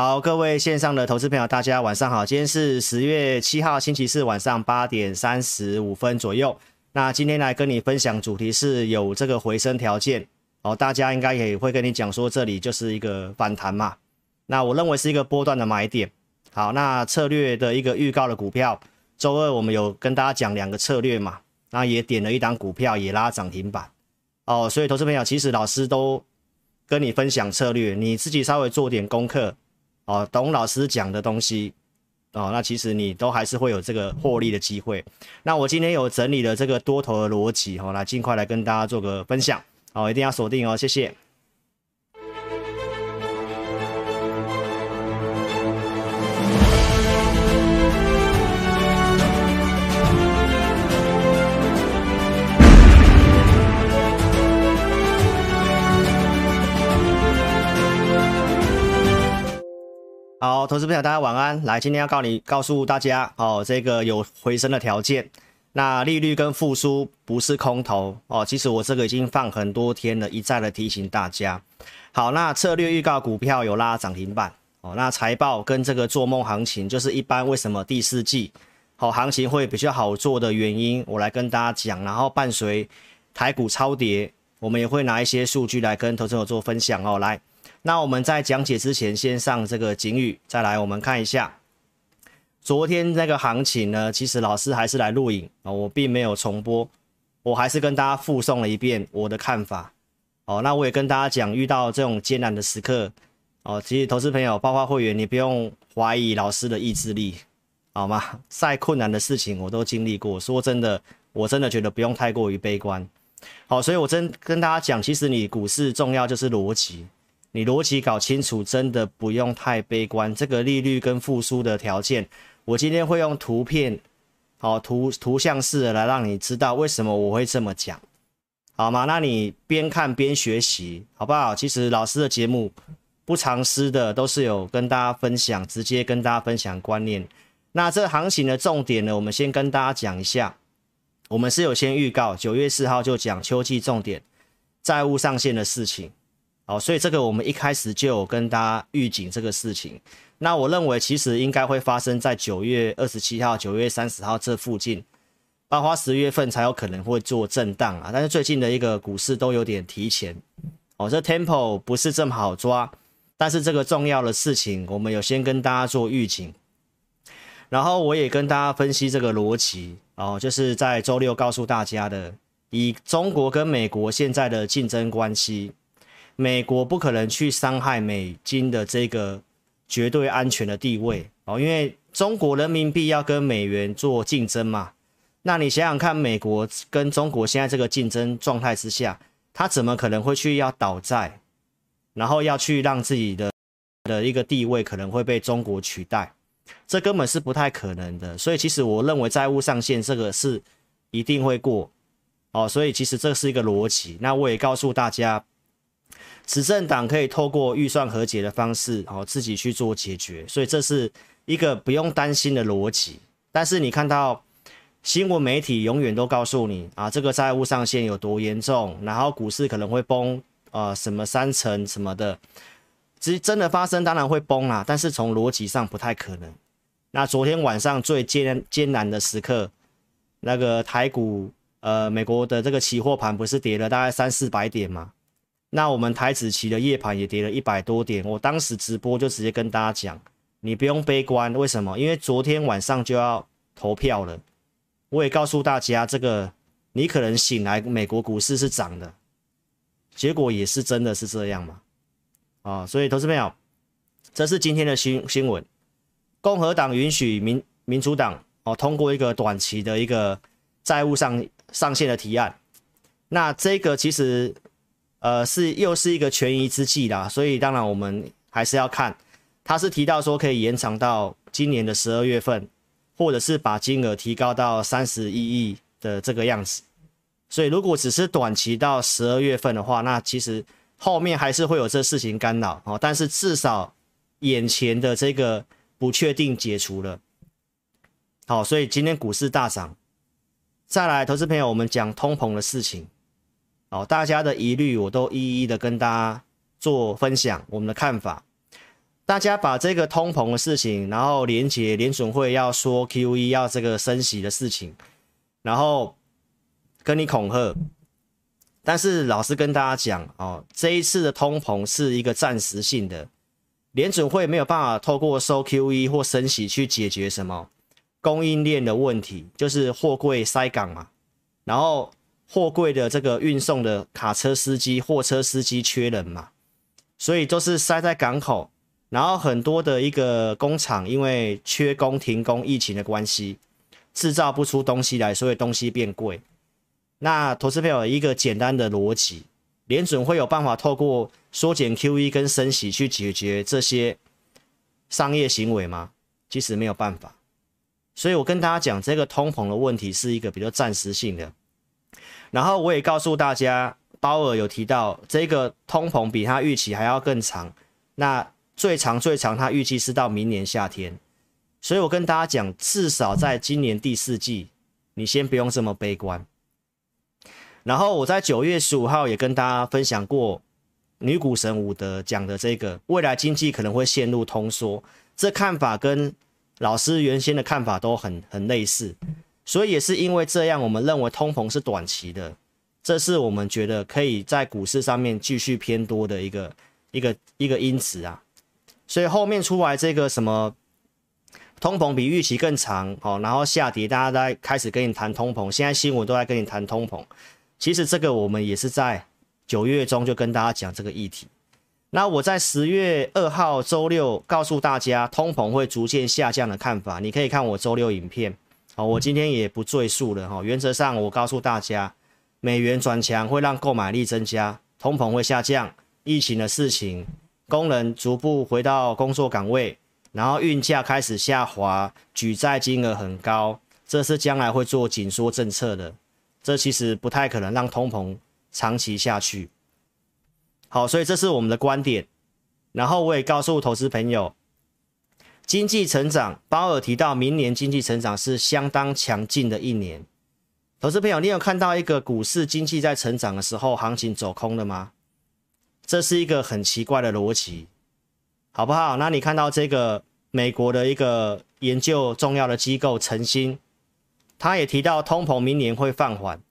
好，各位线上的投资朋友，大家晚上好。今天是十月七号，星期四晚上八点三十五分左右。那今天来跟你分享主题是有这个回升条件哦，大家应该也会跟你讲说，这里就是一个反弹嘛。那我认为是一个波段的买点。好，那策略的一个预告的股票，周二我们有跟大家讲两个策略嘛，那也点了一档股票也拉涨停板哦。所以投资朋友，其实老师都跟你分享策略，你自己稍微做点功课。哦，董老师讲的东西，哦，那其实你都还是会有这个获利的机会。那我今天有整理了这个多头的逻辑，哦，来尽快来跟大家做个分享，哦，一定要锁定哦，谢谢。好，投资朋友，大家晚安。来，今天要告你告诉大家，哦，这个有回升的条件。那利率跟复苏不是空头哦。其实我这个已经放很多天了，一再的提醒大家。好，那策略预告股票有拉涨停板哦。那财报跟这个做梦行情，就是一般为什么第四季好、行情会比较好做的原因，我来跟大家讲。然后伴随台股超跌，我们也会拿一些数据来跟投资者做分享哦。来。那我们在讲解之前，先上这个警语，再来我们看一下昨天那个行情呢。其实老师还是来录影啊，我并没有重播，我还是跟大家复诵了一遍我的看法。哦，那我也跟大家讲，遇到这种艰难的时刻，哦，其实投资朋友、包括会员，你不用怀疑老师的意志力，好吗？再困难的事情我都经历过，说真的，我真的觉得不用太过于悲观。好，所以我真跟大家讲，其实你股市重要就是逻辑。你逻辑搞清楚，真的不用太悲观。这个利率跟复苏的条件，我今天会用图片，好图图像式的来让你知道为什么我会这么讲，好吗？那你边看边学习，好不好？其实老师的节目不藏私的，都是有跟大家分享，直接跟大家分享观念。那这行情的重点呢，我们先跟大家讲一下。我们是有先预告，九月四号就讲秋季重点债务上限的事情。好，所以这个我们一开始就有跟大家预警这个事情。那我认为其实应该会发生在九月二十七号、九月三十号这附近，包括十月份才有可能会做震荡啊。但是最近的一个股市都有点提前，哦，这 tempo 不是这么好抓。但是这个重要的事情，我们有先跟大家做预警，然后我也跟大家分析这个逻辑哦，就是在周六告诉大家的，以中国跟美国现在的竞争关系。美国不可能去伤害美金的这个绝对安全的地位哦，因为中国人民币要跟美元做竞争嘛。那你想想看，美国跟中国现在这个竞争状态之下，他怎么可能会去要倒债，然后要去让自己的的一个地位可能会被中国取代？这根本是不太可能的。所以其实我认为债务上限这个是一定会过哦，所以其实这是一个逻辑。那我也告诉大家。执政党可以透过预算和解的方式，哦，自己去做解决，所以这是一个不用担心的逻辑。但是你看到新闻媒体永远都告诉你啊，这个债务上限有多严重，然后股市可能会崩，呃，什么三成什么的，其实真的发生当然会崩啦，但是从逻辑上不太可能。那昨天晚上最艰艰难的时刻，那个台股，呃，美国的这个期货盘不是跌了大概三四百点吗？那我们台子期的夜盘也跌了一百多点，我当时直播就直接跟大家讲，你不用悲观，为什么？因为昨天晚上就要投票了，我也告诉大家，这个你可能醒来，美国股市是涨的，结果也是真的是这样嘛？啊，所以投资朋友，这是今天的新新闻，共和党允许民民主党哦通过一个短期的一个债务上上限的提案，那这个其实。呃，是又是一个权宜之计啦，所以当然我们还是要看，他是提到说可以延长到今年的十二月份，或者是把金额提高到三十一亿的这个样子。所以如果只是短期到十二月份的话，那其实后面还是会有这事情干扰哦。但是至少眼前的这个不确定解除了，好，所以今天股市大涨。再来，投资朋友，我们讲通膨的事情。哦，大家的疑虑我都一一的跟大家做分享，我们的看法。大家把这个通膨的事情，然后连结联准会要说 QE 要这个升息的事情，然后跟你恐吓。但是老师跟大家讲哦，这一次的通膨是一个暂时性的，联准会没有办法透过收 QE 或升息去解决什么供应链的问题，就是货柜塞港嘛，然后货柜的这个运送的卡车司机、货车司机缺人嘛，所以都是塞在港口。然后很多的一个工厂因为缺工停工，疫情的关系，制造不出东西来，所以东西变贵。那投资朋友一个简单的逻辑，联准会有办法透过缩减 QE 跟升息去解决这些商业行为吗？其实没有办法。所以我跟大家讲，这个通膨的问题是一个比较暂时性的。然后我也告诉大家，鲍尔有提到这个通膨比他预期还要更长。那最长最长，他预计是到明年夏天，所以我跟大家讲，至少在今年第四季，你先不用这么悲观。然后我在九月十五号也跟大家分享过，女股神伍德讲的这个未来经济可能会陷入通缩，这看法跟老师原先的看法都很很类似，所以也是因为这样，我们认为通膨是短期的，这是我们觉得可以在股市上面继续偏多的一个一个一个因子啊。所以后面出来这个什么通膨比预期更长，哦，然后下跌，大家在开始跟你谈通膨，现在新闻都在跟你谈通膨。其实这个我们也是在九月中就跟大家讲这个议题。那我在十月二号周六告诉大家通膨会逐渐下降的看法，你可以看我周六影片。好，我今天也不赘述了哈。原则上我告诉大家，美元转强会让购买力增加，通膨会下降，疫情的事情。工人逐步回到工作岗位，然后运价开始下滑，举债金额很高，这是将来会做紧缩政策的，这其实不太可能让通膨长期下去。好，所以这是我们的观点。然后我也告诉投资朋友，经济成长，鲍尔提到明年经济成长是相当强劲的一年。投资朋友，你有看到一个股市经济在成长的时候，行情走空了吗？这是一个很奇怪的逻辑，好不好？那你看到这个美国的一个研究重要的机构晨星，他也提到通膨明年会放缓。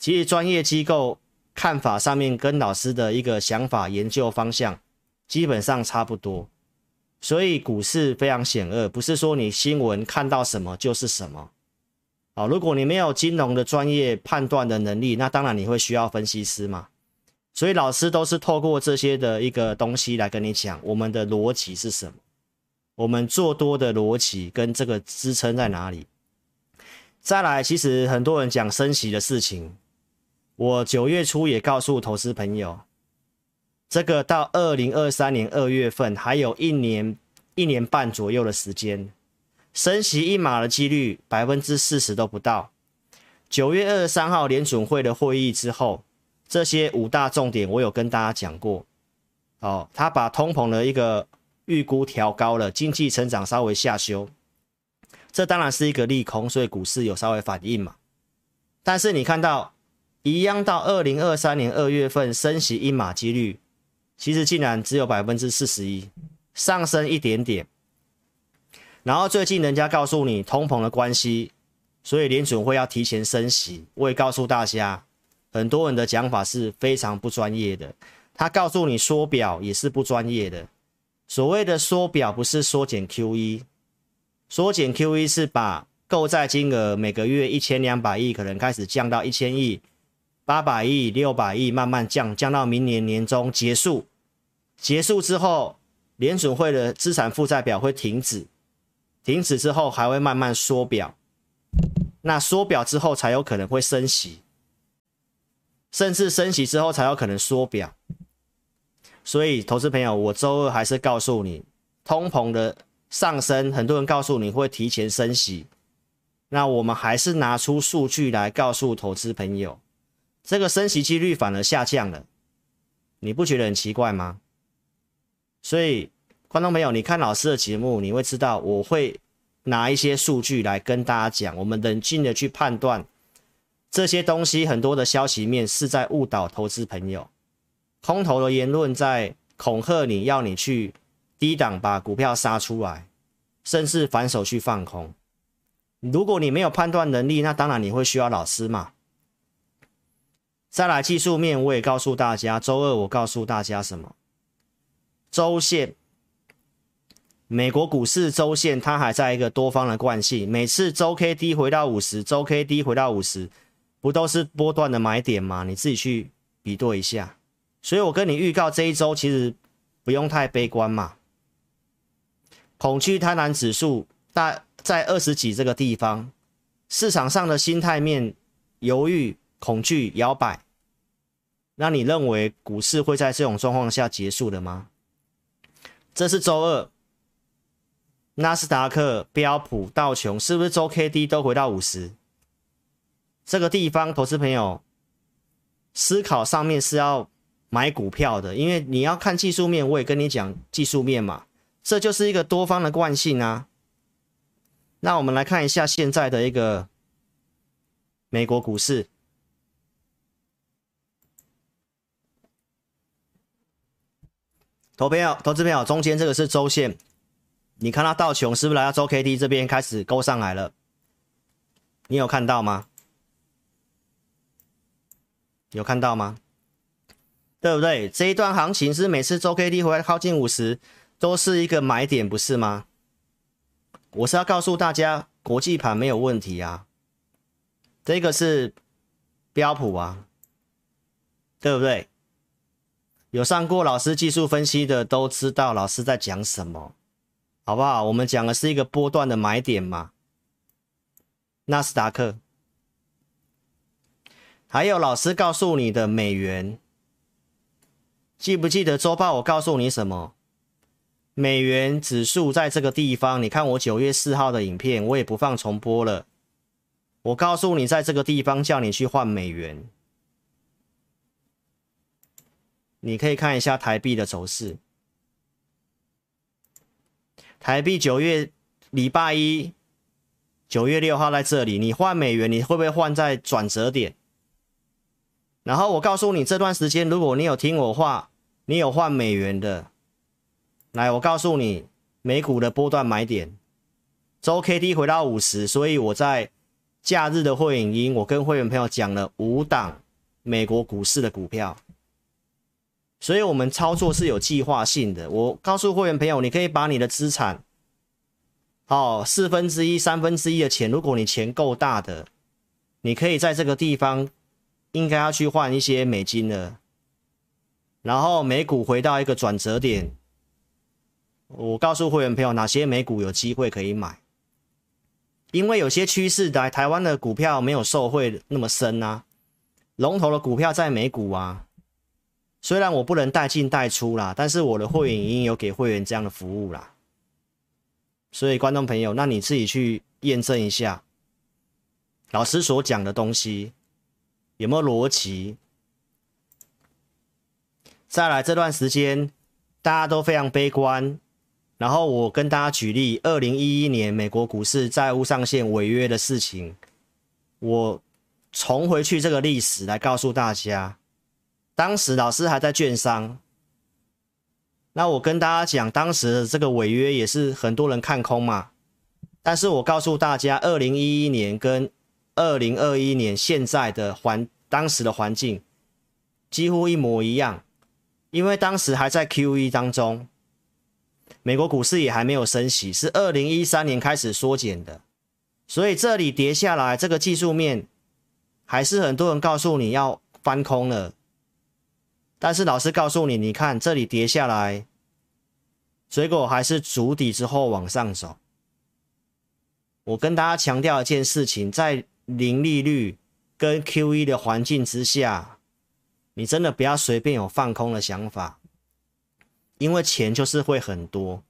其实专业机构看法上面跟老师的一个想法研究方向基本上差不多，所以股市非常险恶，不是说你新闻看到什么就是什么。好，如果你没有金融的专业判断的能力，那当然你会需要分析师嘛。所以老师都是透过这些的一个东西来跟你讲，我们的逻辑是什么，我们做多的逻辑跟这个支撑在哪里。再来，其实很多人讲升息的事情，我九月初也告诉投资朋友，这个到二零二三年二月份还有一年一年半左右的时间，升息一码的几率百分之四十都不到。九月二十三号联准会的会议之后。这些五大重点我有跟大家讲过，哦，他把通膨的一个预估调高了，经济成长稍微下修，这当然是一个利空，所以股市有稍微反应嘛。但是你看到一样到二零二三年二月份升息一码几率，其实竟然只有百分之四十一，上升一点点。然后最近人家告诉你通膨的关系，所以联准会要提前升息，我也告诉大家。很多人的讲法是非常不专业的，他告诉你缩表也是不专业的。所谓的缩表不是缩减 QE，缩减 QE 是把购债金额每个月一千两百亿可能开始降到一千亿、八百亿、六百亿，慢慢降，降到明年年中结束。结束之后，联准会的资产负债表会停止，停止之后还会慢慢缩表，那缩表之后才有可能会升息。甚至升息之后才有可能缩表，所以投资朋友，我周二还是告诉你，通膨的上升，很多人告诉你会提前升息，那我们还是拿出数据来告诉投资朋友，这个升息几率反而下降了，你不觉得很奇怪吗？所以，观众朋友，你看老师的节目，你会知道我会拿一些数据来跟大家讲，我们冷静的去判断。这些东西很多的消息面是在误导投资朋友，空头的言论在恐吓你，要你去低档把股票杀出来，甚至反手去放空。如果你没有判断能力，那当然你会需要老师嘛。再来技术面，我也告诉大家，周二我告诉大家什么？周线，美国股市周线它还在一个多方的惯性，每次周 K D 回到五十，周 K D 回到五十，不都是波段的买点吗？你自己去比对一下。所以我跟你预告这一周其实不用太悲观嘛。恐惧贪婪指数大在二十几这个地方，市场上的心态面犹豫、恐惧、摇摆，那你认为股市会在这种状况下结束的吗？这是周二，纳斯达克、标普、道琼是不是周 K D 都回到五十？这个地方，投资朋友思考上面是要买股票的，因为你要看技术面，我也跟你讲技术面嘛。这就是一个多方的惯性啊。那我们来看一下现在的一个美国股市，投票投资票中间这个是周线，你看到道琼是不是来到周 K D 这边开始勾上来了？你有看到吗？有看到吗？对不对？这一段行情是每次周 K D 回来靠近五十。都是一个买点，不是吗？我是要告诉大家，国际盘没有问题啊。这个是标普啊，对不对？有上过老师技术分析的都知道老师在讲什么，好不好？我们讲的是一个波段的买点嘛。纳斯达克，还有老师告诉你的美元，记不记得周报我告诉你什么？美元指数在这个地方，你看我九月四号的影片，我也不放重播了。我告诉你，在这个地方叫你去换美元，你可以看一下台币的走势。台币九月礼拜一，九月六号在这里，你换美元，你会不会换在转折点？然后我告诉你，这段时间如果你有听我话，你有换美元的。来，我告诉你，美股的波段买点，周 K D 回到五十，所以我在假日的会影音，我跟会员朋友讲了五档美国股市的股票，所以我们操作是有计划性的。我告诉会员朋友，你可以把你的资产，哦，四分之一、三分之一的钱，如果你钱够大的，你可以在这个地方应该要去换一些美金了，然后美股回到一个转折点。我告诉会员朋友，哪些美股有机会可以买？因为有些趋势在台湾的股票没有受惠那么深啊，龙头的股票在美股啊。虽然我不能带进带出啦，但是我的会员已经有给会员这样的服务啦。所以观众朋友，那你自己去验证一下，老师所讲的东西有没有逻辑？再来这段时间大家都非常悲观。然后我跟大家举例，二零一一年美国股市债务上限违约的事情，我重回去这个历史来告诉大家，当时老师还在券商，那我跟大家讲，当时的这个违约也是很多人看空嘛，但是我告诉大家，二零一一年跟二零二一年现在的环当时的环境几乎一模一样，因为当时还在 QE 当中。美国股市也还没有升息，是二零一三年开始缩减的，所以这里跌下来，这个技术面还是很多人告诉你要翻空了。但是老师告诉你，你看这里跌下来，结果还是筑底之后往上走。我跟大家强调一件事情，在零利率跟 QE 的环境之下，你真的不要随便有放空的想法。因为钱就是会很多，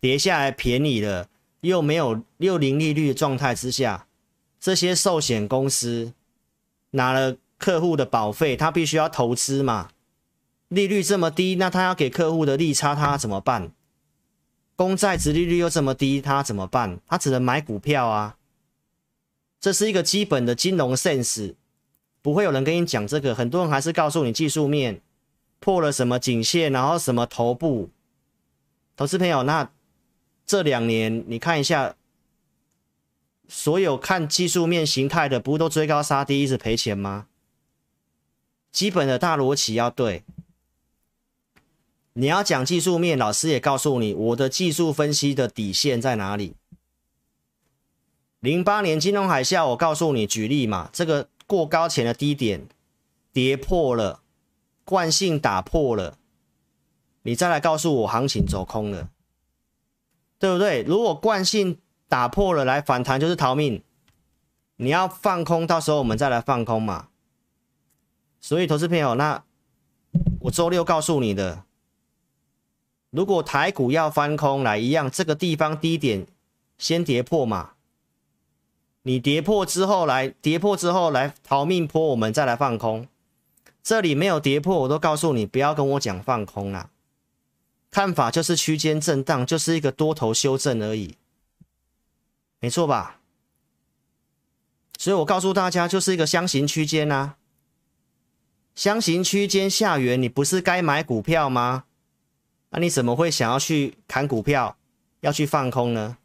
跌下来便宜了，又没有又零利率的状态之下，这些寿险公司拿了客户的保费，他必须要投资嘛，利率这么低，那他要给客户的利差，他怎么办？公债殖利率又这么低，他怎么办？他只能买股票啊，这是一个基本的金融 sense，不会有人跟你讲这个，很多人还是告诉你技术面。破了什么颈线，然后什么头部，投资朋友，那这两年你看一下，所有看技术面形态的，不都追高杀低，一直赔钱吗？基本的大逻辑要对。你要讲技术面，老师也告诉你，我的技术分析的底线在哪里。零八年金融海啸，我告诉你，举例嘛，这个过高前的低点跌破了，惯性打破了，你再来告诉我行情走空了，对不对？如果惯性打破了，来反弹就是逃命，你要放空，到时候我们再来放空嘛。所以，投资朋友，那我周六告诉你的，如果台股要翻空来一样，这个地方低点先跌破嘛。你跌破之后来，跌破之后来逃命坡，我们再来放空。这里没有跌破，我都告诉你不要跟我讲放空啦。看法就是区间震荡，就是一个多头修正而已，没错吧？所以我告诉大家，就是一个箱型区间啊。箱型区间下缘，你不是该买股票吗？那你怎么会想要去砍股票，要去放空呢？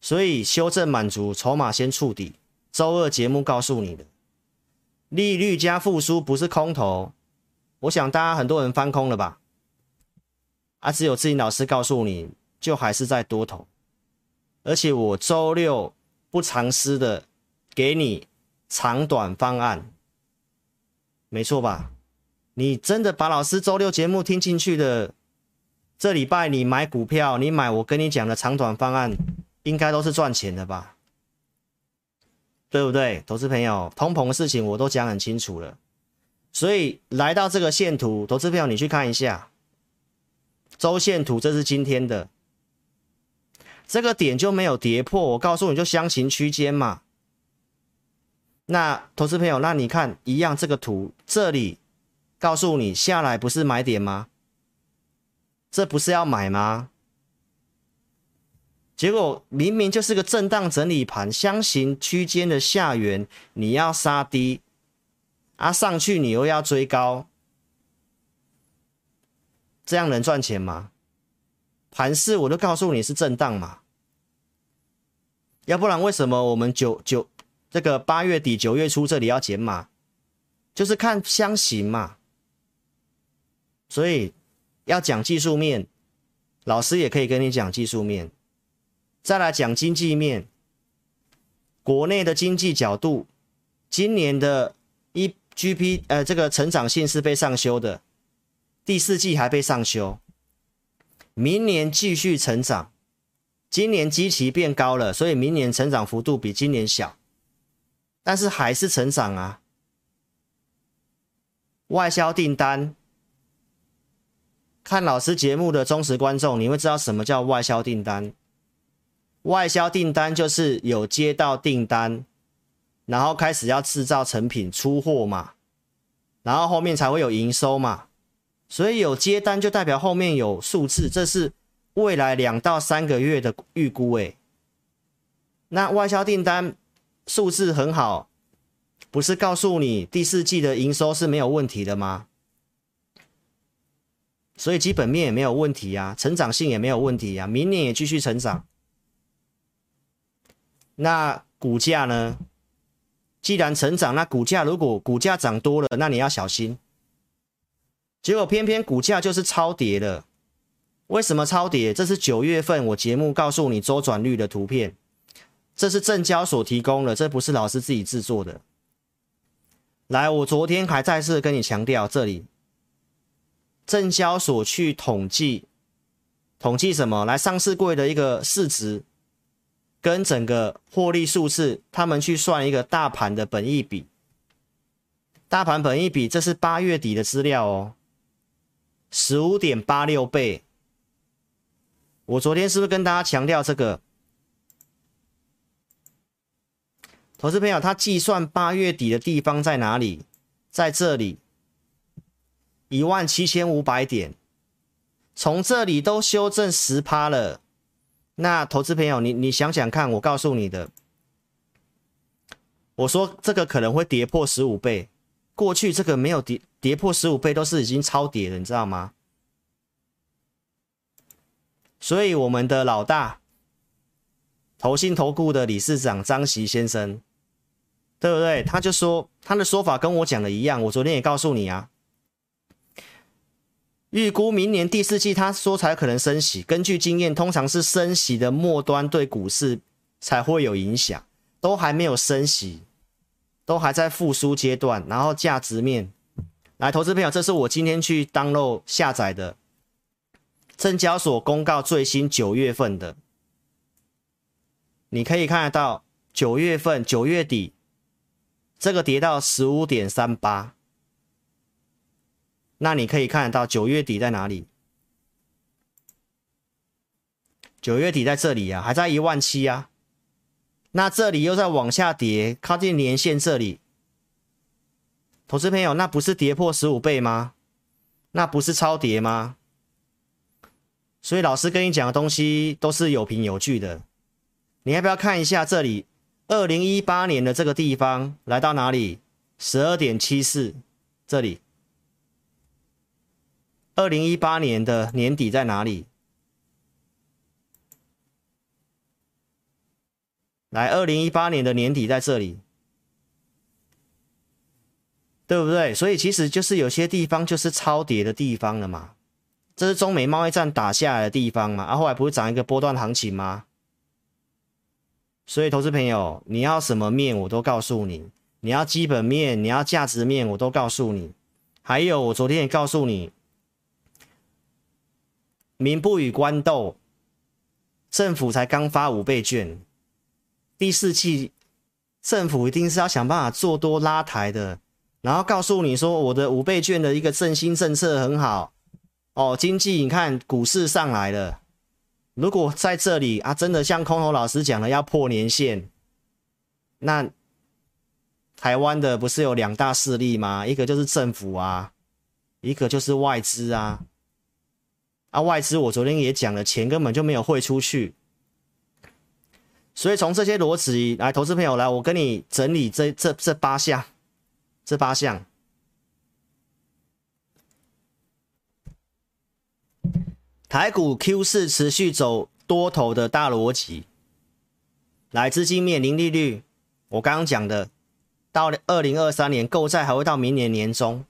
所以修正满足，筹码先触底。周二节目告诉你的，利率加复苏不是空头。我想大家很多人翻空了吧？啊，只有志霖老师告诉你就还是在多头。而且我周六不藏私的给你长短方案，没错吧？你真的把老师周六节目听进去的，这礼拜你买股票，你买我跟你讲的长短方案。应该都是赚钱的吧，对不对？投资朋友，通膨的事情我都讲很清楚了，所以来到这个线图，投资朋友你去看一下周线图，这是今天的这个点就没有跌破，我告诉你就箱型区间嘛。那投资朋友，那你看一样这个图，这里告诉你下来不是买点吗？这不是要买吗？结果明明就是个震荡整理盘，箱型区间的下缘你要杀低，啊上去你又要追高，这样能赚钱吗？盘势我都告诉你是震荡嘛，要不然为什么我们九九这个八月底九月初这里要减码，就是看箱型嘛。所以要讲技术面，老师也可以跟你讲技术面。再来讲经济面，国内的经济角度，今年的一 GP 呃这个成长性是被上修的，第四季还被上修，明年继续成长，今年基期变高了，所以明年成长幅度比今年小，但是还是成长啊。外销订单，看老师节目的忠实观众，你会知道什么叫外销订单。外销订单就是有接到订单，然后开始要制造成品出货嘛，然后后面才会有营收嘛。所以有接单就代表后面有数字，这是未来两到三个月的预估诶。那外销订单数字很好，不是告诉你第四季的营收是没有问题的吗？所以基本面也没有问题啊，成长性也没有问题啊，明年也继续成长。那股价呢？既然成长，那股价如果股价涨多了，那你要小心。结果偏偏股价就是超跌了。为什么超跌？这是九月份我节目告诉你周转率的图片，这是证交所提供的，这不是老师自己制作的。来，我昨天还再次跟你强调，这里证交所去统计，统计什么？来，上市柜的一个市值。跟整个获利数字，他们去算一个大盘的本益比，大盘本益比，这是八月底的资料哦，十五点八六倍。我昨天是不是跟大家强调这个？投资朋友，他计算八月底的地方在哪里？在这里，一万七千五百点，从这里都修正十趴了。那投资朋友，你你想想看，我告诉你的，我说这个可能会跌破十五倍，过去这个没有跌跌破十五倍，都是已经超跌了，你知道吗？所以我们的老大，投信投顾的理事长张席先生，对不对？他就说他的说法跟我讲的一样，我昨天也告诉你啊。预估明年第四季，他说才可能升息。根据经验，通常是升息的末端对股市才会有影响，都还没有升息，都还在复苏阶段。然后价值面，来，投资朋友，这是我今天去 download 下载的，证交所公告最新九月份的，你可以看得到九月份九月底，这个跌到十五点三八。那你可以看得到九月底在哪里？九月底在这里啊，还在一万七啊。那这里又在往下跌，靠近年线这里。投资朋友，那不是跌破十五倍吗？那不是超跌吗？所以老师跟你讲的东西都是有凭有据的。你要不要看一下这里？二零一八年的这个地方来到哪里？十二点七四，这里。二零一八年的年底在哪里？来，二零一八年的年底在这里，对不对？所以其实就是有些地方就是超跌的地方了嘛。这是中美贸易战打下来的地方嘛？啊，后来不是涨一个波段行情吗？所以，投资朋友，你要什么面我都告诉你，你要基本面，你要价值面，我都告诉你。还有，我昨天也告诉你。民不与官斗，政府才刚发五倍券，第四季政府一定是要想办法做多拉抬的，然后告诉你说我的五倍券的一个振兴政策很好哦，经济你看股市上来了，如果在这里啊，真的像空头老师讲的要破年线，那台湾的不是有两大势力吗？一个就是政府啊，一个就是外资啊。啊，外资我昨天也讲了，钱根本就没有汇出去，所以从这些逻辑来，投资朋友来，我跟你整理这这这八项，这八项，台股 Q 四持续走多头的大逻辑，来资金面零利率，我刚刚讲的，到二零二三年购债还会到明年年中。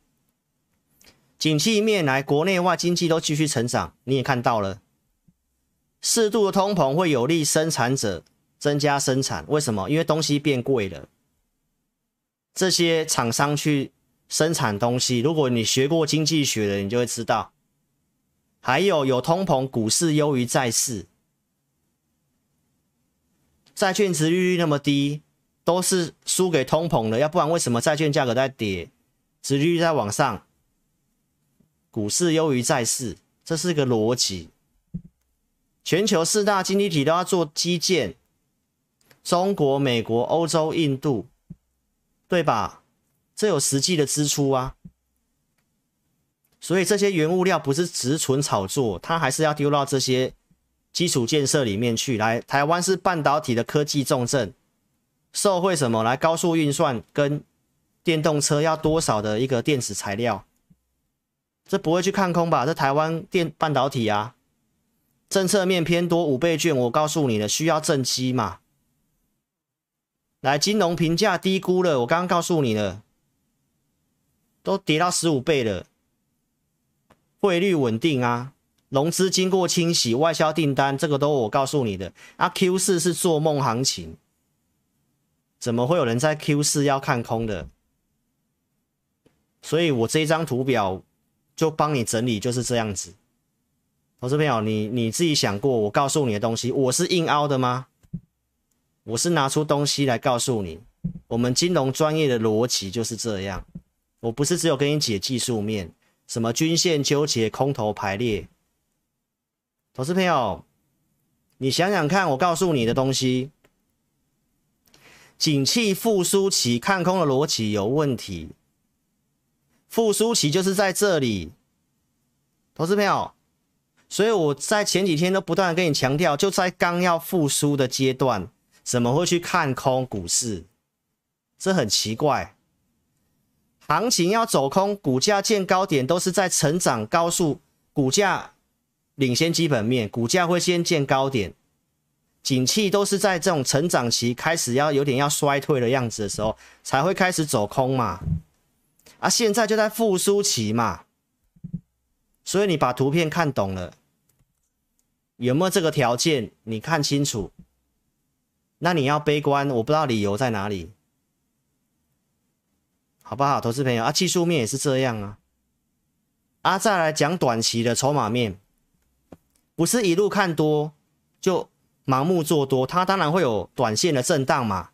景气面来，国内外经济都继续成长，你也看到了，适度的通膨会有利生产者增加生产。为什么？因为东西变贵了，这些厂商去生产东西。如果你学过经济学的，你就会知道。还有有通膨，股市优于债市，债券殖利率那么低，都是输给通膨的。要不然为什么债券价格在跌，殖利率在往上？股市优于债市，这是个逻辑。全球四大经济体都要做基建，中国、美国、欧洲、印度，对吧？这有实际的支出啊。所以这些原物料不是只纯炒作，它还是要丢到这些基础建设里面去。来，台湾是半导体的科技重镇，受惠什么？来，高速运算跟电动车要多少的一个电子材料？这不会去看空吧？这台湾电半导体啊，政策面偏多，五倍券，我告诉你了，需要正机嘛。来，金融评价低估了，我刚刚告诉你了，都跌到十五倍了。汇率稳定啊，融资经过清洗，外销订单这个都我告诉你的。啊，Q 四是做梦行情，怎么会有人在 Q 四要看空的？所以我这张图表。就帮你整理，就是这样子。投资朋友，你你自己想过，我告诉你的东西，我是硬凹的吗？我是拿出东西来告诉你，我们金融专业的逻辑就是这样。我不是只有跟你解技术面，什么均线纠结、空头排列。投资朋友，你想想看，我告诉你的东西，景气复苏期看空的逻辑有问题。复苏期就是在这里，投资朋友，所以我在前几天都不断的跟你强调，就在刚要复苏的阶段，怎么会去看空股市？这很奇怪，行情要走空，股价见高点都是在成长高速，股价领先基本面，股价会先见高点，景气都是在这种成长期开始要有点要衰退的样子的时候，才会开始走空嘛。啊，现在就在复苏期嘛，所以你把图片看懂了，有没有这个条件？你看清楚，那你要悲观，我不知道理由在哪里，好不好，投资朋友啊？技术面也是这样啊。啊，再来讲短期的筹码面，不是一路看多就盲目做多，它当然会有短线的震荡嘛。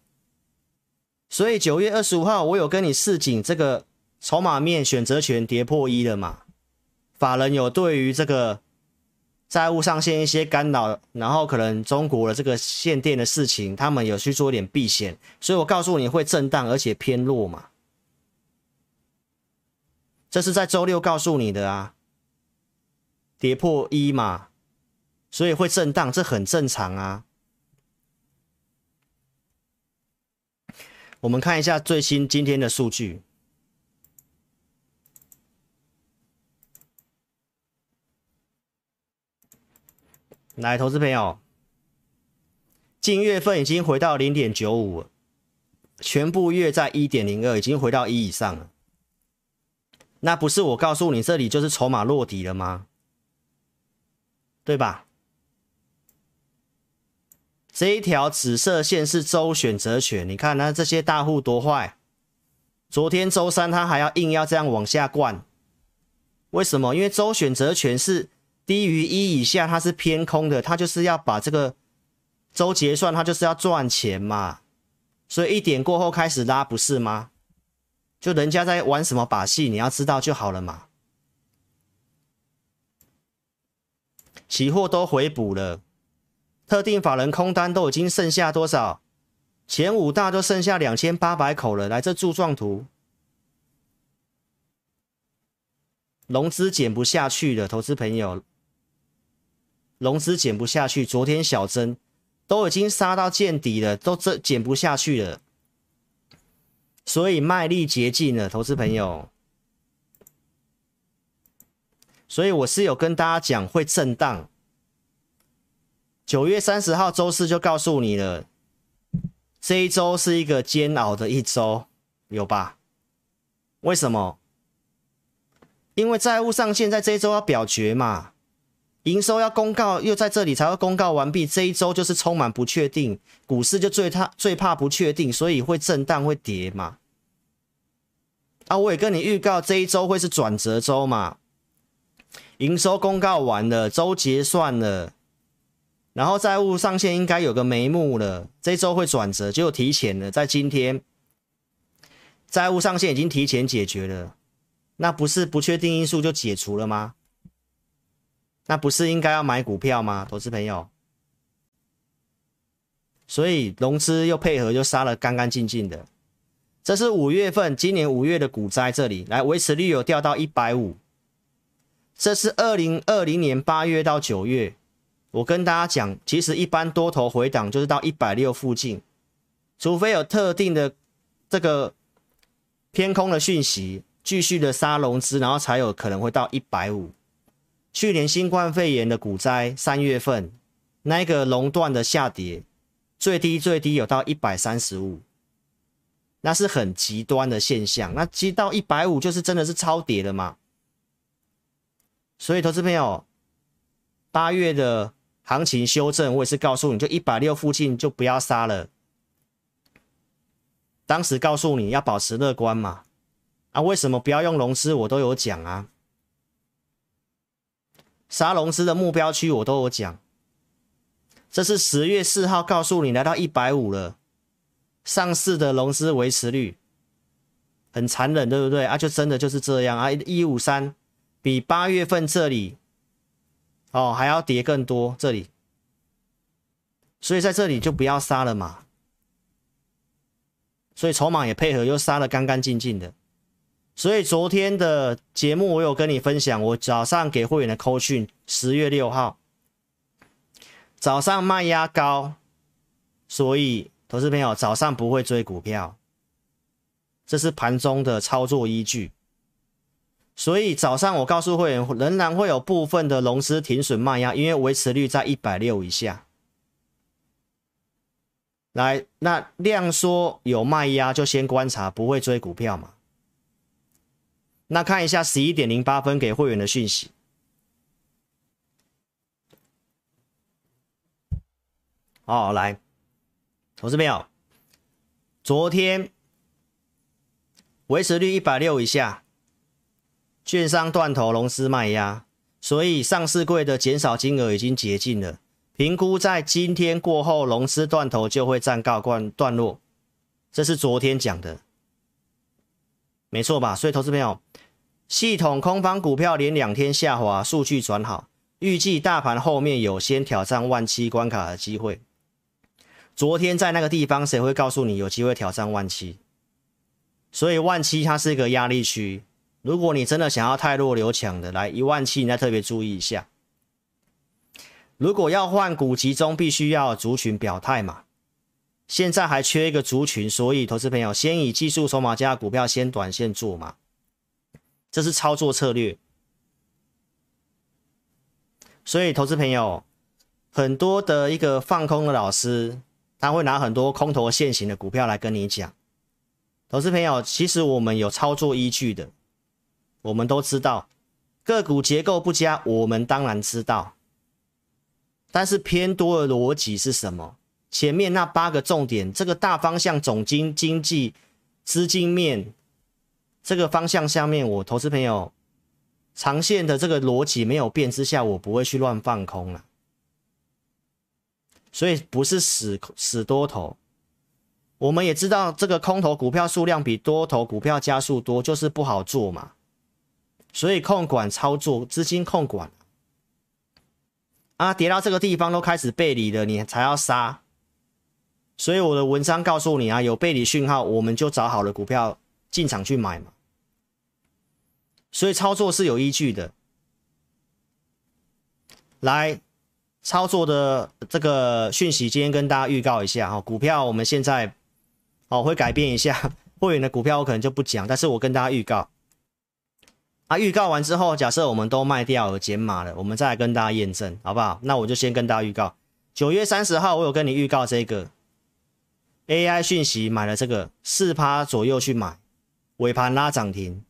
所以九月二十五号，我有跟你示警这个。筹码面选择权跌破一了嘛？法人有对于这个债务上限一些干扰，然后可能中国的这个限电的事情，他们有去做一点避险，所以我告诉你会震荡，而且偏弱嘛。这是在周六告诉你的啊，跌破一嘛，所以会震荡，这很正常啊。我们看一下最新今天的数据。来，投资朋友，近月份已经回到零点九五，全部月在一点零二，已经回到一以上了。那不是我告诉你，这里就是筹码落底了吗？对吧？这一条紫色线是周选择权，你看那这些大户多坏。昨天周三他还要硬要这样往下灌，为什么？因为周选择权是。低于一以下，它是偏空的，它就是要把这个周结算，它就是要赚钱嘛。所以一点过后开始拉，不是吗？就人家在玩什么把戏，你要知道就好了嘛。期货都回补了，特定法人空单都已经剩下多少？前五大都剩下两千八百口了。来，这柱状图。融资减不下去了，投资朋友。融资减不下去，昨天小增都已经杀到见底了，都这减不下去了，所以卖力竭尽了，投资朋友。所以我是有跟大家讲会震荡。九月三十号周四就告诉你了，这一周是一个煎熬的一周，有吧？为什么？因为债务上限在这一周要表决嘛。营收要公告，又在这里才会公告完毕。这一周就是充满不确定，股市就最怕最怕不确定，所以会震荡会跌嘛。啊，我也跟你预告这一周会是转折周嘛。营收公告完了，周结算了，然后债务上限应该有个眉目了。这周会转折，就提前了，在今天债务上限已经提前解决了，那不是不确定因素就解除了吗？那不是应该要买股票吗，投资朋友？所以融资又配合，又杀了干干净净的。这是五月份，今年五月的股灾，这里来维持率有掉到一百五。这是二零二零年八月到九月，我跟大家讲，其实一般多头回档就是到一百六附近，除非有特定的这个偏空的讯息，继续的杀融资，然后才有可能会到一百五。去年新冠肺炎的股灾，三月份那个熔断的下跌，最低最低有到一百三十五，那是很极端的现象。那跌到一百五就是真的是超跌了嘛？所以投资朋友，八月的行情修正，我也是告诉你就一百六附近就不要杀了。当时告诉你要保持乐观嘛？啊，为什么不要用融资？我都有讲啊。杀融资的目标区我都有讲，这是十月四号告诉你来到一百五了，上市的融资维持率很残忍，对不对啊？就真的就是这样啊！一五三比八月份这里哦还要跌更多，这里，所以在这里就不要杀了嘛。所以筹码也配合，又杀的干干净净的。所以昨天的节目我有跟你分享，我早上给会员的扣讯，十月六号早上卖压高，所以投资朋友早上不会追股票，这是盘中的操作依据。所以早上我告诉会员，仍然会有部分的融资停损卖压，因为维持率在一百六以下。来，那量缩有卖压就先观察，不会追股票嘛？那看一下十一点零八分给会员的讯息。哦，来，投资朋友，昨天维持率一百六以下，券商断头融资卖压，所以上市柜的减少金额已经接近了。评估在今天过后，融资断头就会暂告段段落，这是昨天讲的，没错吧？所以投资朋友，系统空方股票连两天下滑，数据转好，预计大盘后面有先挑战万七关卡的机会。昨天在那个地方，谁会告诉你有机会挑战万七？所以万七它是一个压力区。如果你真的想要太弱留强的，来一万七，你要特别注意一下。如果要换股集中，必须要族群表态嘛。现在还缺一个族群，所以投资朋友先以技术筹码加股票先短线做嘛，这是操作策略。所以投资朋友很多的一个放空的老师。他会拿很多空头现行的股票来跟你讲，投资朋友，其实我们有操作依据的，我们都知道个股结构不佳，我们当然知道，但是偏多的逻辑是什么？前面那八个重点，这个大方向总经经济资金面这个方向下面，我投资朋友长线的这个逻辑没有变之下，我不会去乱放空了。所以不是死死多头，我们也知道这个空头股票数量比多头股票加数多，就是不好做嘛。所以控管操作，资金控管啊，跌到这个地方都开始背离了，你才要杀。所以我的文章告诉你啊，有背离讯号，我们就找好了股票进场去买嘛。所以操作是有依据的，来。操作的这个讯息，今天跟大家预告一下哈，股票我们现在哦会改变一下，会员的股票我可能就不讲，但是我跟大家预告啊，预告完之后，假设我们都卖掉了减码了，我们再来跟大家验证，好不好？那我就先跟大家预告，九月三十号我有跟你预告这个 AI 讯息买了这个四趴左右去买，尾盘拉涨停，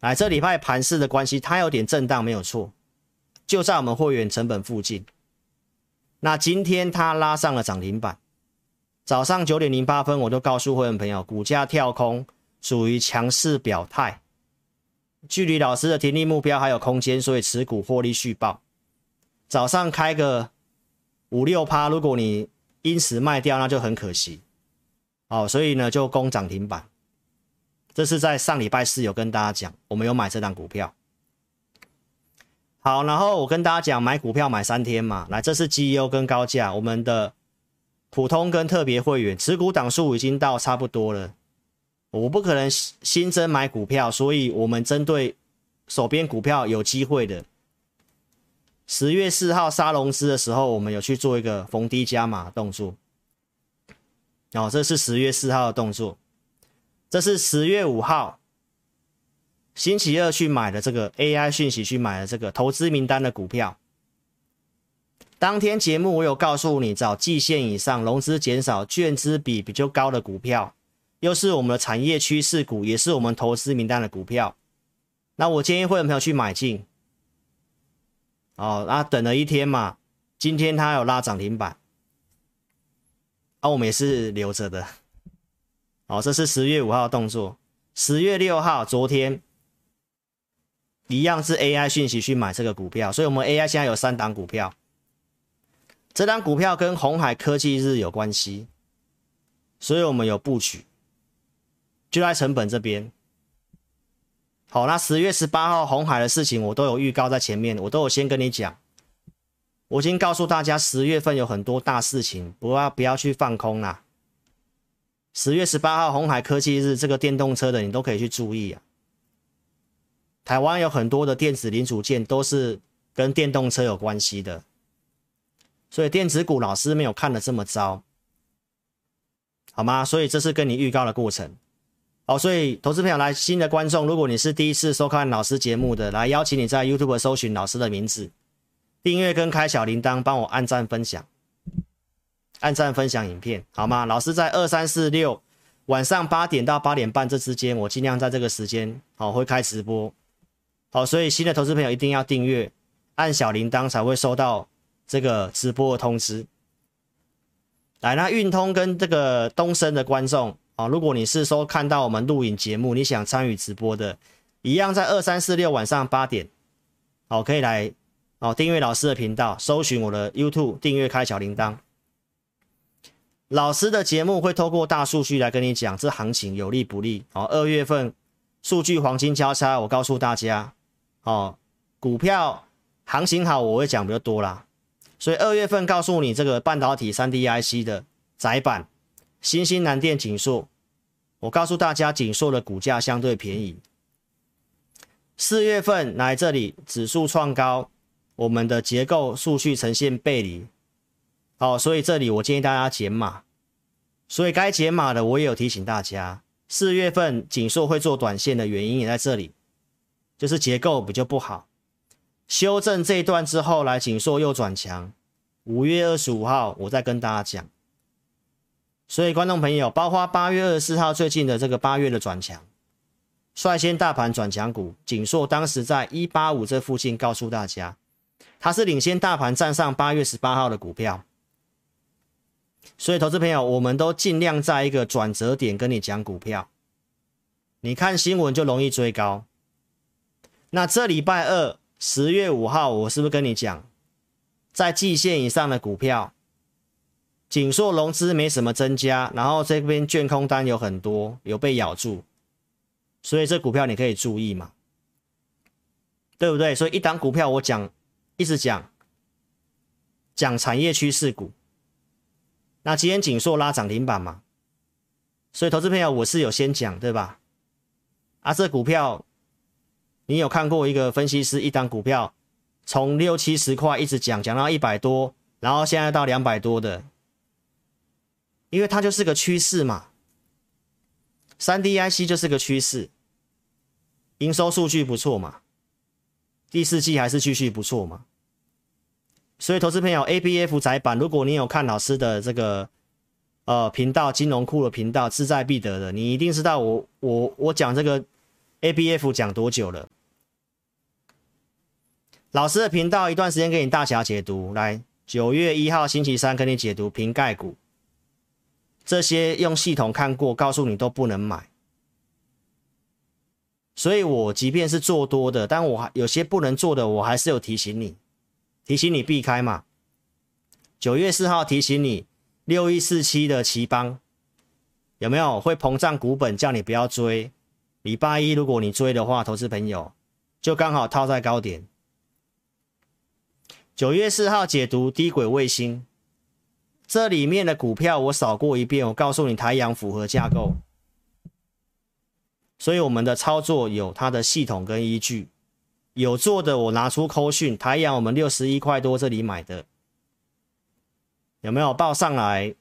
来这礼拜盘势的关系，它有点震荡没有错，就在我们会员成本附近。那今天它拉上了涨停板，早上九点零八分，我就告诉会员朋友，股价跳空属于强势表态，距离老师的停利目标还有空间，所以持股获利续报。早上开个五六趴，如果你因此卖掉，那就很可惜。哦，所以呢就攻涨停板，这是在上礼拜四有跟大家讲，我们有买这档股票。好，然后我跟大家讲，买股票买三天嘛，来，这是绩优跟高价，我们的普通跟特别会员持股档数已经到差不多了，我不可能新增买股票，所以我们针对手边股票有机会的，十月四号杀融资的时候，我们有去做一个逢低加码动作，哦，这是十月四号的动作，这是十月五号。星期二去买的这个 AI 讯息，去买的这个投资名单的股票。当天节目我有告诉你，找季线以上融资减少、券资比比较高的股票，又是我们的产业趋势股，也是我们投资名单的股票。那我建议会员朋友去买进。哦，那等了一天嘛，今天它有拉涨停板，啊，我们也是留着的。哦，这是十月五号的动作，十月六号昨天。一样是 AI 讯息去买这个股票，所以我们 AI 现在有三档股票，这档股票跟鸿海科技日有关系，所以我们有布局，就在成本这边。好，那十月十八号红海的事情我都有预告在前面，我都有先跟你讲，我已经告诉大家十月份有很多大事情，不要不要去放空啦。十月十八号红海科技日这个电动车的你都可以去注意啊。台湾有很多的电子零组件都是跟电动车有关系的，所以电子股老师没有看的这么糟，好吗？所以这是跟你预告的过程。好，所以投资朋友来新的观众，如果你是第一次收看老师节目的，来邀请你在 YouTube 搜寻老师的名字，订阅跟开小铃铛，帮我按赞分享，按赞分享影片好吗？老师在二三四六晚上八点到八点半这之间，我尽量在这个时间好会开直播。好，所以新的投资朋友一定要订阅，按小铃铛才会收到这个直播的通知。来，那运通跟这个东升的观众。啊，如果你是说看到我们录影节目，你想参与直播的，一样在二三四六晚上八点，好，可以来哦订阅老师的频道，搜寻我的 YouTube，订阅开小铃铛。老师的节目会透过大数据来跟你讲这行情有利不利。哦，二月份数据黄金交叉，我告诉大家，哦，股票行情好，我会讲比较多啦。所以二月份告诉你这个半导体三 D IC 的窄板。新兴南电、景硕，我告诉大家，景硕的股价相对便宜。四月份来这里，指数创高，我们的结构数据呈现背离，好，所以这里我建议大家减码。所以该减码的，我也有提醒大家，四月份景硕会做短线的原因也在这里，就是结构比较不好。修正这一段之后，来景硕又转强。五月二十五号，我再跟大家讲。所以，观众朋友，包括八月二十四号最近的这个八月的转强，率先大盘转强股，景硕当时在一八五这附近，告诉大家，它是领先大盘站上八月十八号的股票。所以，投资朋友，我们都尽量在一个转折点跟你讲股票，你看新闻就容易追高。那这礼拜二十月五号，我是不是跟你讲，在季线以上的股票？景硕融资没什么增加，然后这边券空单有很多，有被咬住，所以这股票你可以注意嘛，对不对？所以一档股票我讲，一直讲，讲产业趋势股。那今天景硕拉涨停板嘛，所以投资朋友我是有先讲，对吧？啊，这股票你有看过一个分析师一档股票从六七十块一直讲讲到一百多，然后现在到两百多的。因为它就是个趋势嘛，3D IC 就是个趋势，营收数据不错嘛，第四季还是继续不错嘛，所以投资朋友 ABF 载板，如果你有看老师的这个呃频道金融库的频道志在必得的，你一定知道我我我讲这个 ABF 讲多久了，老师的频道一段时间给你大侠解读，来九月一号星期三跟你解读苹概股。这些用系统看过，告诉你都不能买，所以我即便是做多的，但我还有些不能做的，我还是有提醒你，提醒你避开嘛。九月四号提醒你，六一四七的奇邦有没有会膨胀股本，叫你不要追。礼拜一如果你追的话，投资朋友就刚好套在高点。九月四号解读低轨卫星。这里面的股票我扫过一遍，我告诉你台阳符合架构，所以我们的操作有它的系统跟依据，有做的我拿出扣讯，台阳我们六十一块多这里买的，有没有报上来？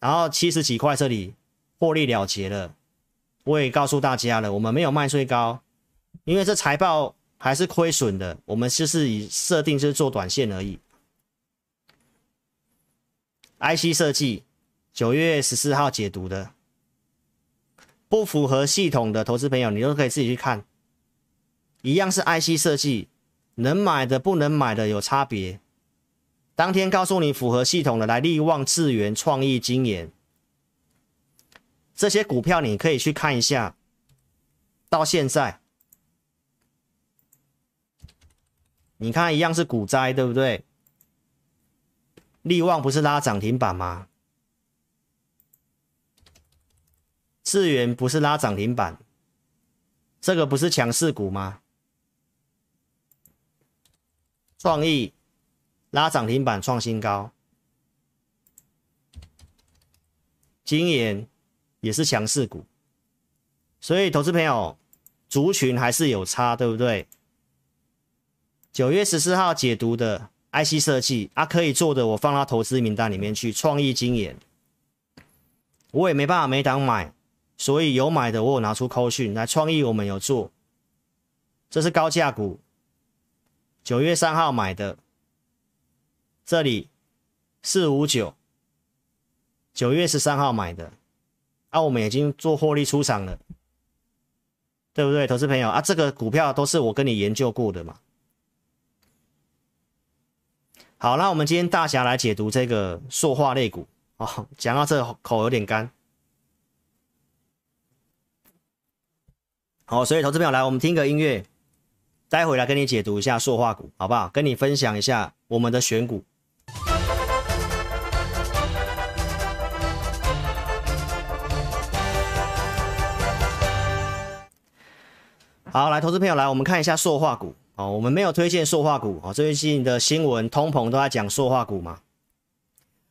然后七十几块这里获利了结了，我也告诉大家了，我们没有卖最高，因为这财报还是亏损的，我们就是以设定就是做短线而已。IC 设计九月十四号解读的，不符合系统的投资朋友，你都可以自己去看。一样是 IC 设计，能买的不能买的有差别。当天告诉你符合系统的，来力旺、智源、创意、晶研这些股票，你可以去看一下。到现在，你看一样是股灾，对不对？力旺不是拉涨停板吗？智源不是拉涨停板，这个不是强势股吗？创意拉涨停板创新高，晶研也是强势股，所以投资朋友族群还是有差，对不对？九月十四号解读的。IC 设计啊，可以做的我放到投资名单里面去。创意晶研，我也没办法每档买，所以有买的我有拿出扣讯来，创意我们有做，这是高价股，九月三号买的，这里四五九，九月十三号买的，啊，我们已经做获利出场了，对不对，投资朋友？啊，这个股票都是我跟你研究过的嘛。好，那我们今天大侠来解读这个塑化类股。哦，讲到这口有点干。好，所以投资朋友来，我们听个音乐，待会来跟你解读一下塑化股，好不好？跟你分享一下我们的选股。好，来，投资朋友来，我们看一下塑化股。哦，我们没有推荐塑化股。哦，最近的新闻通膨都在讲塑化股嘛。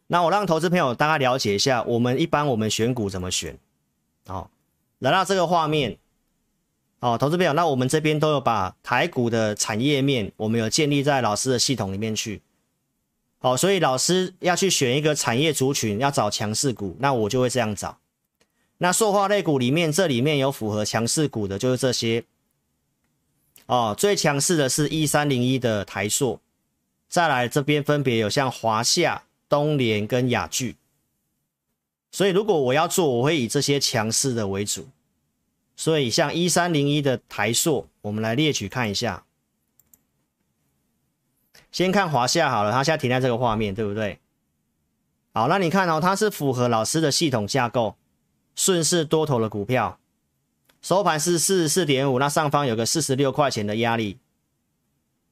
那我让投资朋友大概了解一下，我们一般我们选股怎么选。好，来到这个画面。哦，投资朋友，那我们这边都有把台股的产业面，我们有建立在老师的系统里面去。好，所以老师要去选一个产业族群，要找强势股，那我就会这样找。那塑化类股里面，这里面有符合强势股的，就是这些。哦，最强势的是一三零一的台塑，再来这边分别有像华夏、东联跟雅聚。所以如果我要做，我会以这些强势的为主。所以像一三零一的台塑，我们来列举看一下。先看华夏好了，它现在停在这个画面，对不对？好，那你看哦，它是符合老师的系统架构，顺势多头的股票，收盘是四十四点五，那上方有个四十六块钱的压力。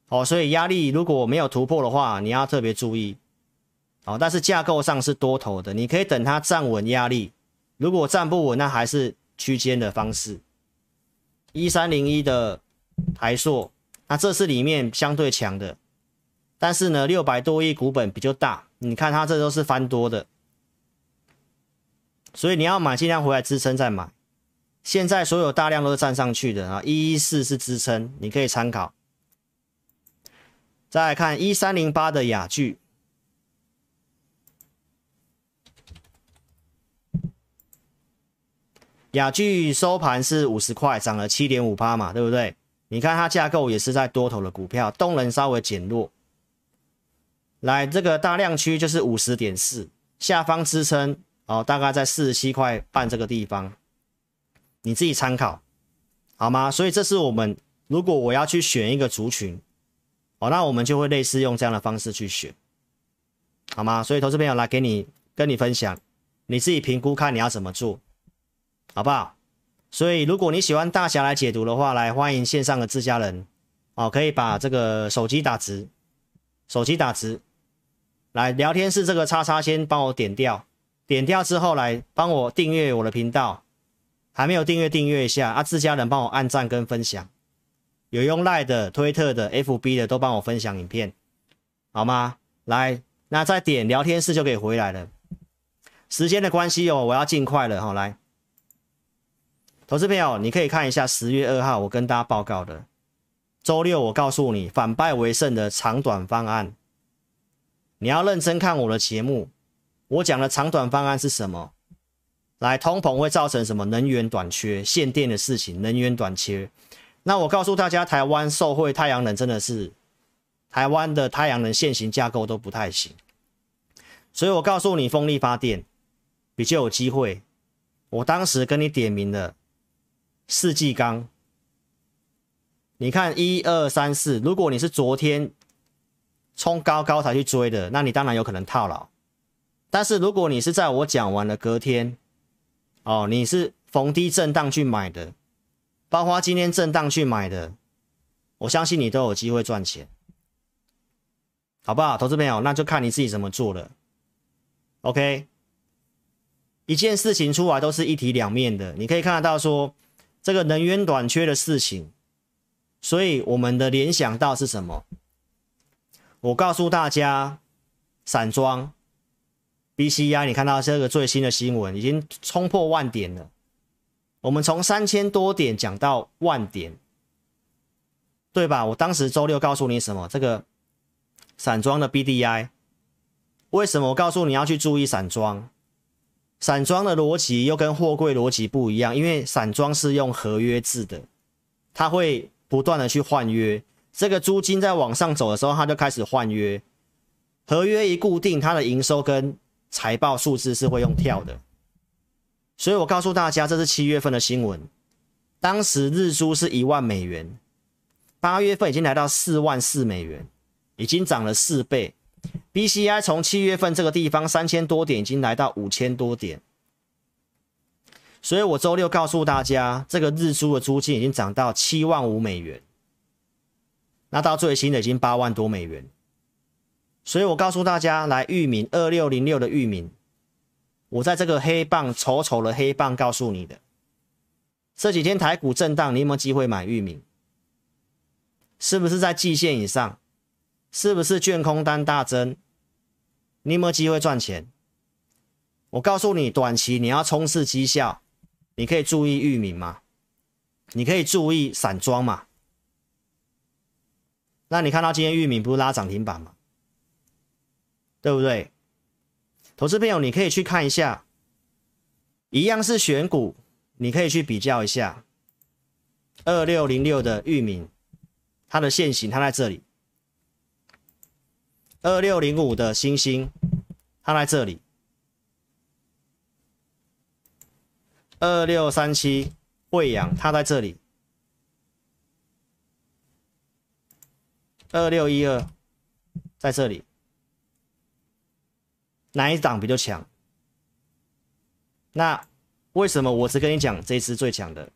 哦，所以压力如果没有突破的话，你要特别注意。哦，但是架构上是多头的，你可以等它站稳压力，如果站不稳，那还是。区间的方式，一三零一的台塑，那这是里面相对强的，但是呢，六百多亿股本比较大，你看它这都是翻多的，所以你要买尽量回来支撑再买。现在所有大量都是站上去的啊，一一四是支撑，你可以参考。再来看一三零八的雅聚。雅聚收盘是五十块，涨了七点五趴嘛，对不对？你看它架构也是在多头的股票，动能稍微减弱。来，这个大量区就是五十点四，下方支撑哦，大概在四十七块半这个地方，你自己参考好吗？所以这是我们如果我要去选一个族群哦，那我们就会类似用这样的方式去选，好吗？所以投资朋友来给你跟你分享，你自己评估看你要怎么做。好不好？所以如果你喜欢大侠来解读的话，来欢迎线上的自家人哦，可以把这个手机打直，手机打直，来聊天室这个叉叉先帮我点掉，点掉之后来帮我订阅我的频道，还没有订阅订阅一下啊！自家人帮我按赞跟分享，有用赖的、推特的、FB 的都帮我分享影片，好吗？来，那再点聊天室就可以回来了。时间的关系哦，我要尽快了哈，来。投资朋友，你可以看一下十月二号我跟大家报告的，周六我告诉你反败为胜的长短方案。你要认真看我的节目，我讲的长短方案是什么？来，通膨会造成什么？能源短缺、限电的事情，能源短缺。那我告诉大家，台湾受惠太阳能真的是，台湾的太阳能现行架构都不太行，所以我告诉你，风力发电比较有机会。我当时跟你点名了。四季钢，你看一二三四，如果你是昨天冲高高才去追的，那你当然有可能套牢。但是如果你是在我讲完了隔天，哦，你是逢低震荡去买的，包括今天震荡去买的，我相信你都有机会赚钱，好不好？投资朋友，那就看你自己怎么做了。OK，一件事情出来都是一体两面的，你可以看得到说。这个能源短缺的事情，所以我们的联想到是什么？我告诉大家，散装 BCI，你看到这个最新的新闻，已经冲破万点了。我们从三千多点讲到万点，对吧？我当时周六告诉你什么？这个散装的 BDI，为什么我告诉你要去注意散装？散装的逻辑又跟货柜逻辑不一样，因为散装是用合约制的，它会不断的去换约。这个租金在往上走的时候，它就开始换约，合约一固定，它的营收跟财报数字是会用跳的。所以我告诉大家，这是七月份的新闻，当时日租是一万美元，八月份已经来到四万四美元，已经涨了四倍。BCI 从七月份这个地方三千多点，已经来到五千多点。所以我周六告诉大家，这个日租的租金已经涨到七万五美元，那到最新的已经八万多美元。所以我告诉大家，来裕民二六零六的裕民，我在这个黑棒丑丑的黑棒告诉你的，这几天台股震荡，你有没有机会买裕民？是不是在季线以上？是不是券空单大增？你有没有机会赚钱？我告诉你，短期你要冲刺绩效，你可以注意裕民嘛，你可以注意散装嘛。那你看到今天玉米不是拉涨停板吗？对不对？投资朋友，你可以去看一下，一样是选股，你可以去比较一下二六零六的玉米，它的线型它在这里。二六零五的星星，它在这里。二六三七慧洋，它在这里。二六一二在这里。哪一档比较强？那为什么我只跟你讲这一支最强的？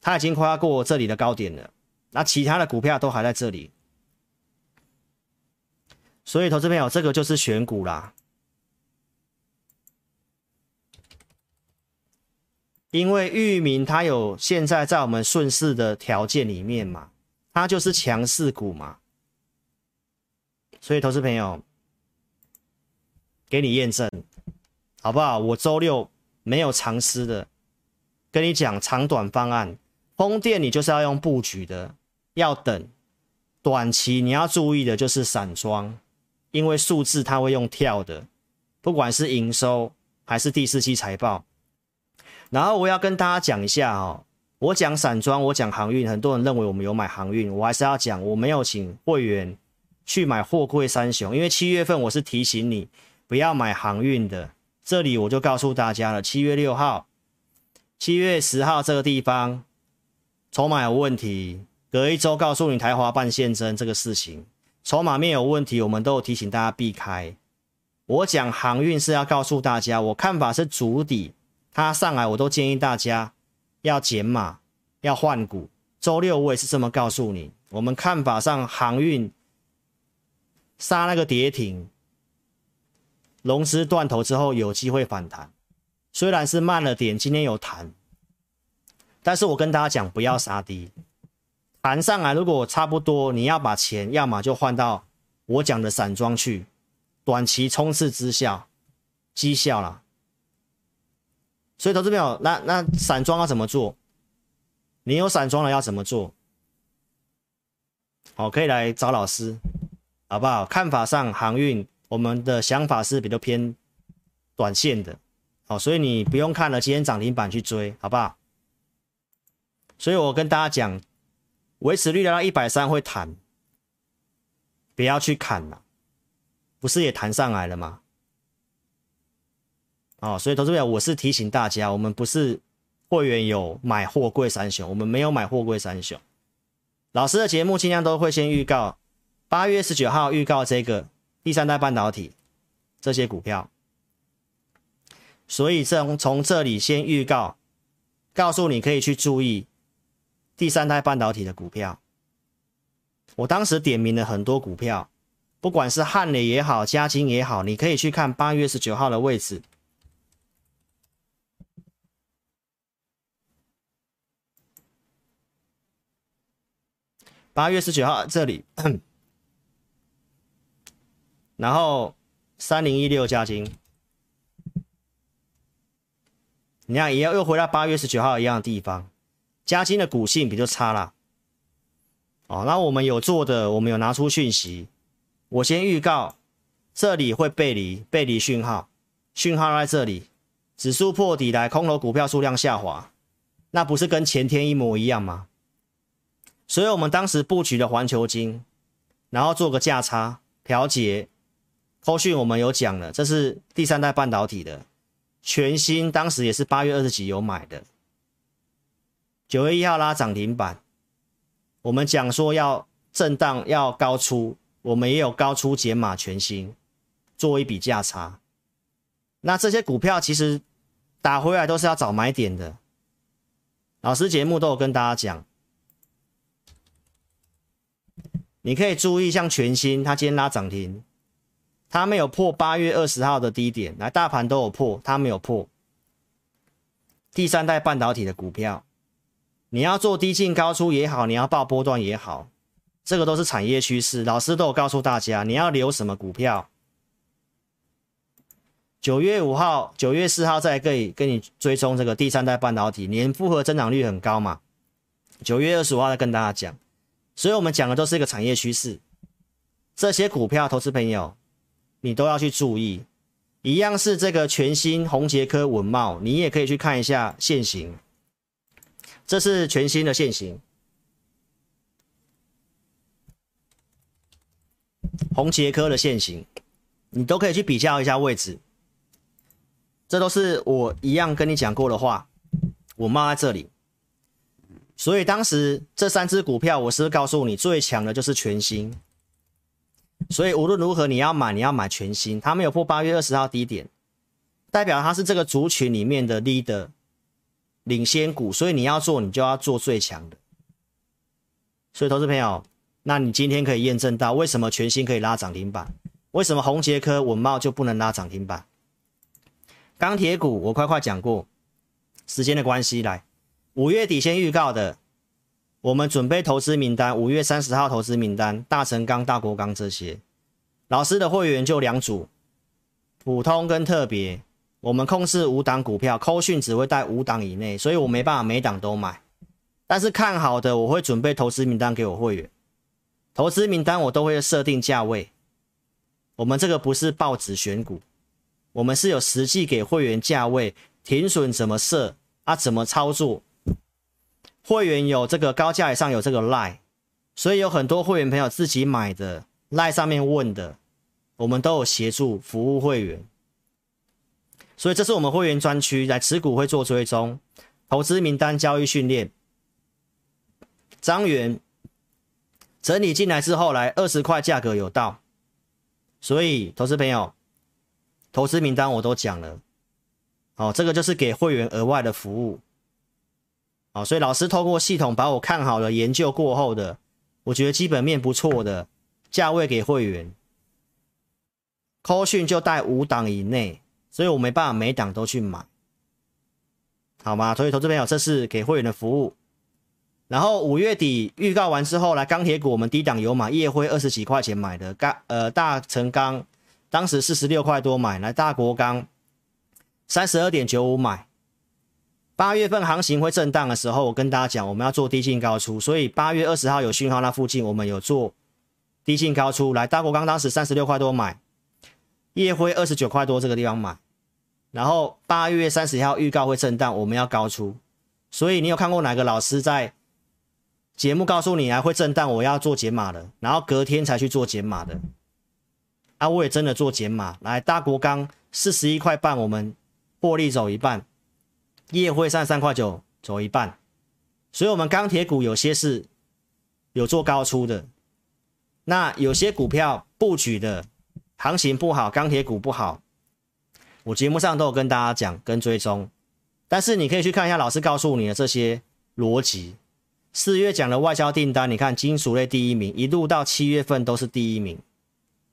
它已经跨过这里的高点了，那其他的股票都还在这里。所以，投资朋友，这个就是选股啦。因为域名它有现在在我们顺势的条件里面嘛，它就是强势股嘛。所以，投资朋友，给你验证，好不好？我周六没有藏私的，跟你讲长短方案。风电你就是要用布局的，要等。短期你要注意的就是散装。因为数字它会用跳的，不管是营收还是第四期财报。然后我要跟大家讲一下哦，我讲散装，我讲航运，很多人认为我们有买航运，我还是要讲，我没有请会员去买货柜三雄，因为七月份我是提醒你不要买航运的。这里我就告诉大家了，七月六号、七月十号这个地方筹码有问题，隔一周告诉你台华办现增这个事情。筹码面有问题，我们都有提醒大家避开。我讲航运是要告诉大家，我看法是主底，它上来我都建议大家要减码，要换股。周六我也是这么告诉你，我们看法上航运杀那个跌停，龙狮断头之后有机会反弹，虽然是慢了点，今天有弹，但是我跟大家讲不要杀低。盘上来，如果差不多，你要把钱，要么就换到我讲的散装去，短期冲刺之效，绩效啦。所以投资朋友，那那散装要怎么做？你有散装了要怎么做？好，可以来找老师，好不好？看法上航运，我们的想法是比较偏短线的，好，所以你不用看了，今天涨停板去追，好不好？所以我跟大家讲。维持率来到一百三会弹，不要去砍了，不是也弹上来了吗？哦，所以投资朋友，我是提醒大家，我们不是会员有买货柜三雄，我们没有买货柜三雄。老师的节目尽量都会先预告，八月十九号预告这个第三代半导体这些股票，所以从从这里先预告，告诉你可以去注意。第三代半导体的股票，我当时点名了很多股票，不管是汉磊也好，嘉晶也好，你可以去看八月十九号的位置。八月十九号这里，然后三零一六嘉晶，你看也要又回到八月十九号一样的地方。嘉晶的股性比较差啦，哦，那我们有做的，我们有拿出讯息，我先预告，这里会背离背离讯号，讯号在这里，指数破底来，空头股票数量下滑，那不是跟前天一模一样吗？所以我们当时布局的环球金，然后做个价差调节。后续我们有讲了，这是第三代半导体的全新，当时也是八月二十几有买的，九月一号拉涨停板。我们讲说要震荡要高出，我们也有高出减码全新，做一笔价差。那这些股票其实打回来都是要找买点的，老师节目都有跟大家讲，你可以注意像全新，它今天拉涨停，它没有破八月二十号的低点，来大盘都有破，它没有破。第三代半导体的股票，你要做低进高出也好，你要报波段也好，这个都是产业趋势，老师都有告诉大家，你要留什么股票。九月五号、九月四号再可以跟你追踪这个第三代半导体，年复合增长率很高嘛。九月二十五号再跟大家讲，所以我们讲的都是一个产业趋势，这些股票投资朋友你都要去注意。一样是这个全新宏捷科稳懋，你也可以去看一下现行，这是全新的线型，宏捷科的线型，你都可以去比较一下位置。这都是我一样跟你讲过的话，我卖在这里，所以当时这三只股票，我是告诉你最强的就是全新，所以无论如何你要买，你要买全新，它没有破八月二十号低点，代表它是这个族群里面的 leader 领先股，所以你要做，你就要做最强的。所以投资朋友，那你今天可以验证到为什么全新可以拉涨停板，为什么宏捷科稳懋就不能拉涨停板？钢铁股我快快讲过，时间的关系来，五月底先预告的，我们准备投资名单，五月三十号投资名单，大成钢、大国钢这些，老师的会员就两组，普通跟特别，我们控制五档股票，扣讯只会带五档以内，所以我没办法每档都买，但是看好的我会准备投资名单给我会员，投资名单我都会设定价位，我们这个不是报纸选股。我们是有实际给会员价位，停损怎么设啊？怎么操作？会员有这个高价以上有这个 lie，所以有很多会员朋友自己买的 lie 上面问的，我们都有协助服务会员。所以这是我们会员专区，来持股会做追踪，投资名单交易训练。张元整理进来之后来二十块价格有到，所以投资朋友。投资名单我都讲了，哦，这个就是给会员额外的服务，哦，所以老师透过系统把我看好了研究过后的，我觉得基本面不错的价位给会员，call 讯就带五档以内，所以我没办法每档都去买，好吗？所以投资朋友，这是给会员的服务。然后五月底预告完之后，来钢铁股我们低档有买，夜辉二十几块钱买的钢，呃，大成钢。当时四十六块多买来大国钢，三十二点九五买。八月份行情会震荡的时候，我跟大家讲，我们要做低进高出，所以八月二十号有讯号那附近，我们有做低进高出。来大国钢当时三十六块多买，夜辉二十九块多这个地方买。然后八月三十号预告会震荡，我们要高出。所以你有看过哪个老师在节目告诉你啊会震荡，我要做减码的，然后隔天才去做减码的？啊，我也真的做减码，来大国钢四十一块半，我们获利走一半，夜会三十三块九走一半，所以我们钢铁股有些是有做高出的，那有些股票布局的行情不好，钢铁股不好，我节目上都有跟大家讲跟追踪，但是你可以去看一下老师告诉你的这些逻辑，四月讲的外销订单，你看金属类第一名，一路到七月份都是第一名。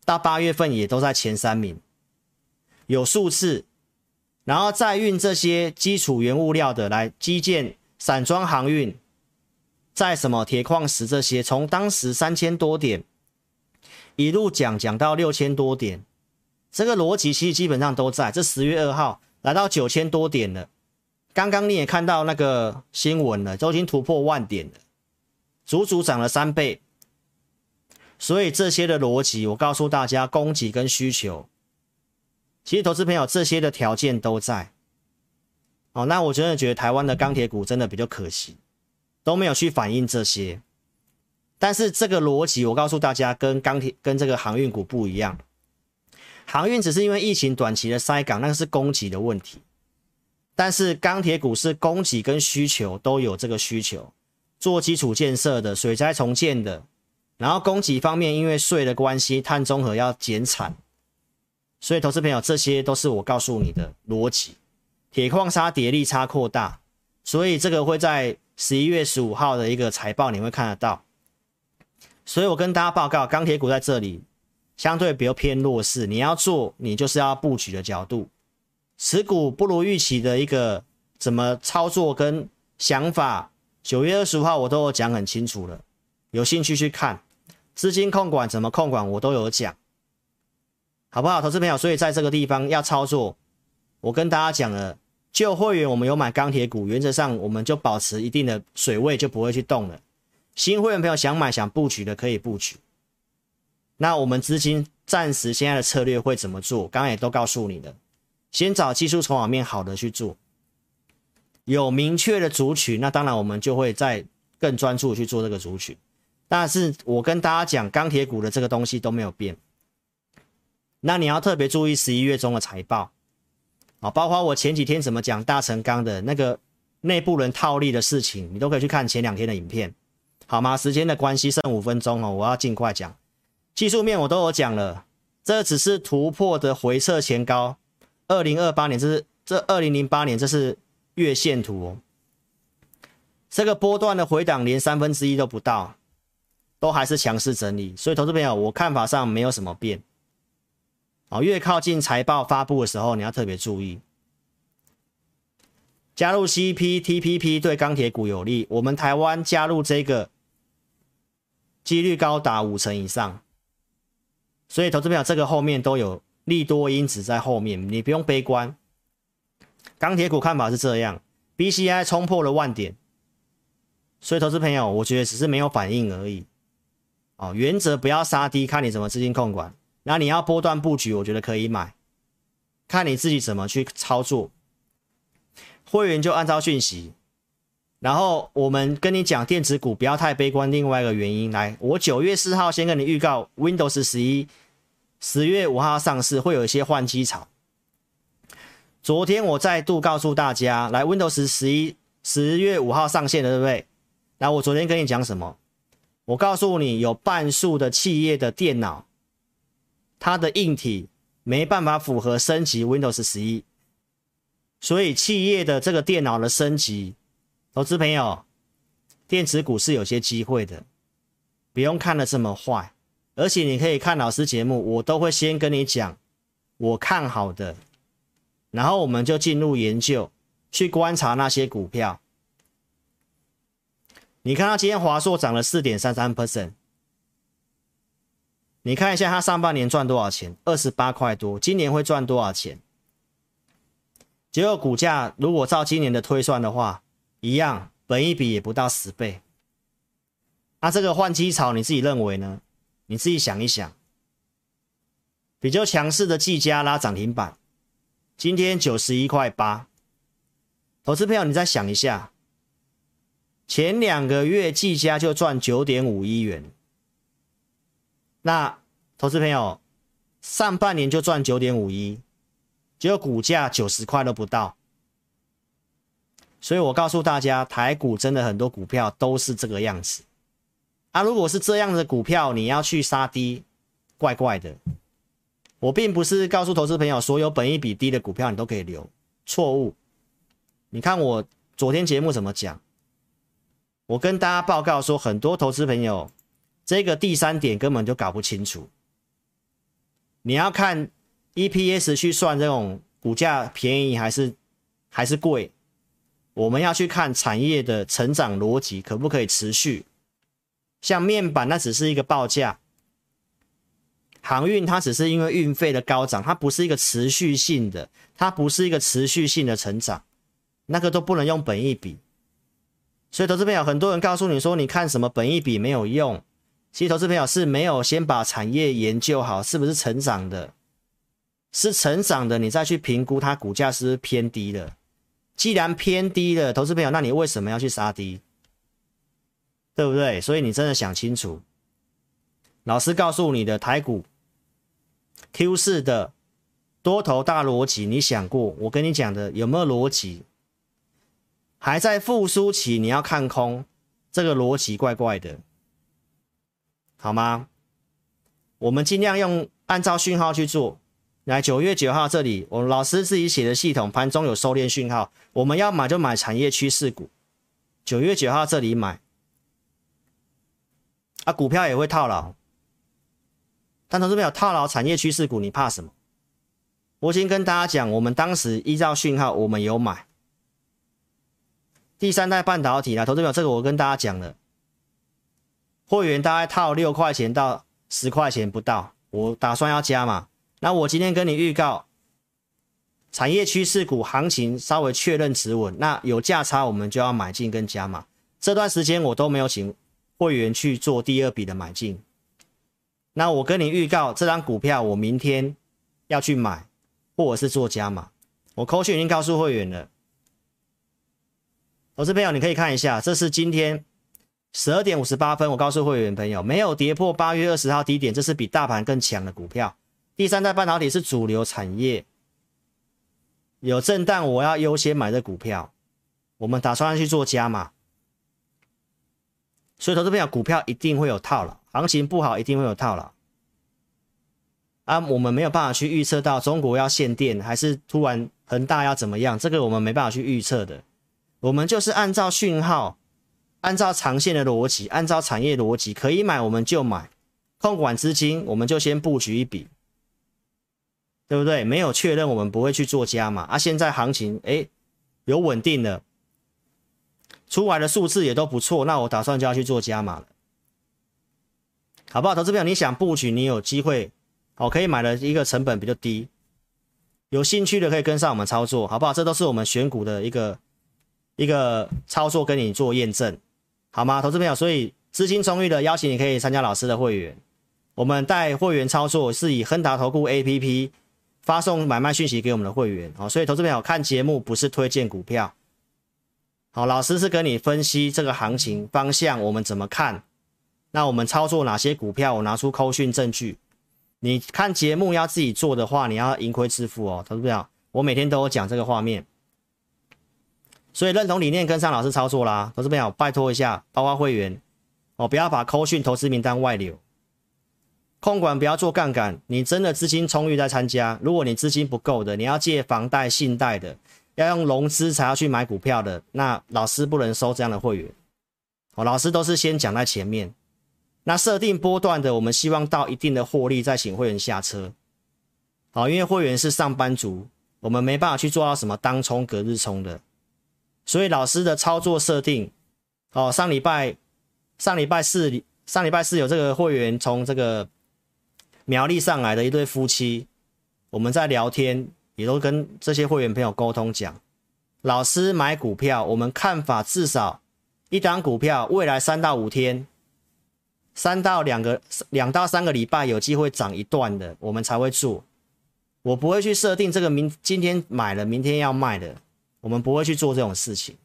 到八月份也都在前三名，有数次，然后再运这些基础原物料的来基建、散装航运，在什么铁矿石这些，从当时三千多点一路讲讲到六千多点，这个逻辑其实基本上都在。这十月二号来到九千多点了，刚刚你也看到那个新闻了，都已经突破万点了，足足涨了三倍。所以这些的逻辑，我告诉大家，供给跟需求，其实投资朋友这些的条件都在。哦，那我真的觉得台湾的钢铁股真的比较可惜，都没有去反映这些。但是这个逻辑，我告诉大家，跟钢铁跟这个航运股不一样。航运只是因为疫情短期的塞港，那个是供给的问题。但是钢铁股是供给跟需求都有这个需求，做基础建设的、水灾重建的，然后供给方面因为税的关系，碳中和要减产，所以投资朋友，这些都是我告诉你的逻辑。铁矿砂跌利差扩大，所以这个会在十一月十五号的一个财报你会看得到。所以我跟大家报告，钢铁股在这里相对比较偏弱势，你要做，你就是要布局的角度。持股不如预期的一个怎么操作跟想法，九月二十五号我都有讲很清楚了，有兴趣去看资金控管怎么控管，我都有讲，好不好，投资朋友？所以在这个地方要操作，我跟大家讲了，旧会员我们有买钢铁股，原则上我们就保持一定的水位，就不会去动了。新会员朋友想买想布局的可以布局，那我们资金暂时现在的策略会怎么做？刚刚也都告诉你了。先找技术筹码面好的去做，有明确的族群，那当然我们就会再更专注去做这个族群。但是我跟大家讲，钢铁股的这个东西都没有变。那你要特别注意十一月中的财报啊，包括我前几天怎么讲大成钢的那个内部人套利的事情，你都可以去看前两天的影片，好吗？时间的关系，剩五分钟哦，我要尽快讲。技术面我都有讲了，这只是突破的回撤前高。二零二八年，这是这二零零八年，这是月线图哦。这个波段的回档连三分之一都不到，都还是强势整理。所以，投资朋友，我看法上没有什么变。哦，越靠近财报发布的时候，你要特别注意。加入 CPTPP 对钢铁股有利，我们台湾加入这个几率高达五成以上。所以，投资朋友，这个后面都有。利多因子在后面，你不用悲观。钢铁股看法是这样，BCI 冲破了万点，所以投资朋友，我觉得只是没有反应而已。哦，原则不要杀低，看你怎么资金控管。那你要波段布局，我觉得可以买，看你自己怎么去操作。会员就按照讯息，然后我们跟你讲电子股不要太悲观。另外一个原因，来，我九月四号先跟你预告，Windows 十一。十月五号上市会有一些换机潮。昨天我再度告诉大家，来 Windows 十一十月五号上线的，对不对？来我昨天跟你讲什么？我告诉你，有半数的企业的电脑，它的硬体没办法符合升级 Windows 十一，所以企业的这个电脑的升级，投资朋友，电子股是有些机会的，不用看得这么坏。而且你可以看老师节目，我都会先跟你讲我看好的，然后我们就进入研究，去观察那些股票。你看到今天华硕涨了四点三三 percent，你看一下它上半年赚多少钱？二十八块多，今年会赚多少钱？结果股价如果照今年的推算的话，一样，本一比也不到十倍。那、这个换机潮，你自己认为呢？你自己想一想，比较强势的技嘉拉涨停板，今天九十一块八。投资朋友，你再想一下，前两个月技嘉就赚九点五亿元，那投资朋友上半年就赚九点五亿，结果股价九十块都不到。所以我告诉大家，台股真的很多股票都是这个样子。啊，如果是这样的股票，你要去杀低，怪怪的。我并不是告诉投资朋友，所有本益比低的股票你都可以留，错误。你看我昨天节目怎么讲？我跟大家报告说，很多投资朋友这个第三点根本就搞不清楚。你要看 EPS 去算这种股价便宜还是还是贵，我们要去看产业的成长逻辑可不可以持续。像面板，那只是一个报价；航运它只是因为运费的高涨，它不是一个持续性的，它不是一个持续性的成长，那个都不能用本益比。所以，投资朋友，很多人告诉你说，你看什么本益比没有用。其实，投资朋友是没有先把产业研究好，是不是成长的，是成长的，你再去评估它股价是不是偏低了。既然偏低了，投资朋友，那你为什么要去杀低？对不对？所以你真的想清楚。老师告诉你的台股 Q 四的多头大逻辑，你想过？我跟你讲的有没有逻辑？还在复苏期，你要看空，这个逻辑怪怪的，好吗？我们尽量用按照讯号去做。来，九月九号这里，我老师自己写的系统，盘中有收敛讯号，我们要买就买产业趋势股。九月九号这里买。啊，股票也会套牢，但投资没有套牢产业趋势股，你怕什么？我先跟大家讲，我们当时依照讯号，我们有买第三代半导体啦。投资没有这个，我跟大家讲了，会员大概套六块钱到十块钱不到，我打算要加嘛。那我今天跟你预告，产业趋势股行情稍微确认止稳，那有价差我们就要买进跟加嘛。这段时间我都没有请。会员去做第二笔的买进，那我跟你预告，这张股票我明天要去买，或者是做加码。我扣讯已经告诉会员了，投资朋友你可以看一下，这是今天十二点五十八分，我告诉会员朋友，没有跌破八月二十号低点，这是比大盘更强的股票。第三代半导体是主流产业，有震荡，我要优先买的股票，我们打算去做加码。所以，投资朋友，股票一定会有套牢，行情不好一定会有套牢。啊，我们没有办法去预测到中国要限电，还是突然恒大要怎么样，这个我们没办法去预测的。我们就是按照讯号，按照长线的逻辑，按照产业逻辑，可以买我们就买，控管资金我们就先布局一笔，对不对？没有确认，我们不会去做加码。啊，现在行情哎有稳定的。出来的数字也都不错，那我打算就要去做加码了，好不好？投资朋友，你想布局，你有机会，哦，可以买的一个成本比较低，有兴趣的可以跟上我们操作，好不好？这都是我们选股的一个一个操作，跟你做验证，好吗？投资朋友，所以资金充裕的邀请你可以参加老师的会员，我们带会员操作是以亨达投顾 APP 发送买卖讯息给我们的会员，哦，所以投资朋友看节目不是推荐股票。好，老师是跟你分析这个行情方向，我们怎么看？那我们操作哪些股票？我拿出扣讯证据。你看节目要自己做的话，你要盈亏自负哦，投资者。我每天都有讲这个画面，所以认同理念跟上老师操作啦，投资朋友，拜托一下，包括会员哦，不要把扣讯投资名单外流，控管不要做杠杆。你真的资金充裕再参加，如果你资金不够的，你要借房贷、信贷的。要用融资才要去买股票的，那老师不能收这样的会员。哦，老师都是先讲在前面。那设定波段的，我们希望到一定的获利再请会员下车。好，因为会员是上班族，我们没办法去做到什么当冲、隔日冲的。所以老师的操作设定，哦，上礼拜上礼拜四上礼拜四有这个会员从这个苗栗上来的一对夫妻，我们在聊天。也都跟这些会员朋友沟通讲，老师买股票，我们看法至少一档股票未来三到五天，三到两个两到三个礼拜有机会涨一段的，我们才会做。我不会去设定这个明今天买了明天要卖的，我们不会去做这种事情，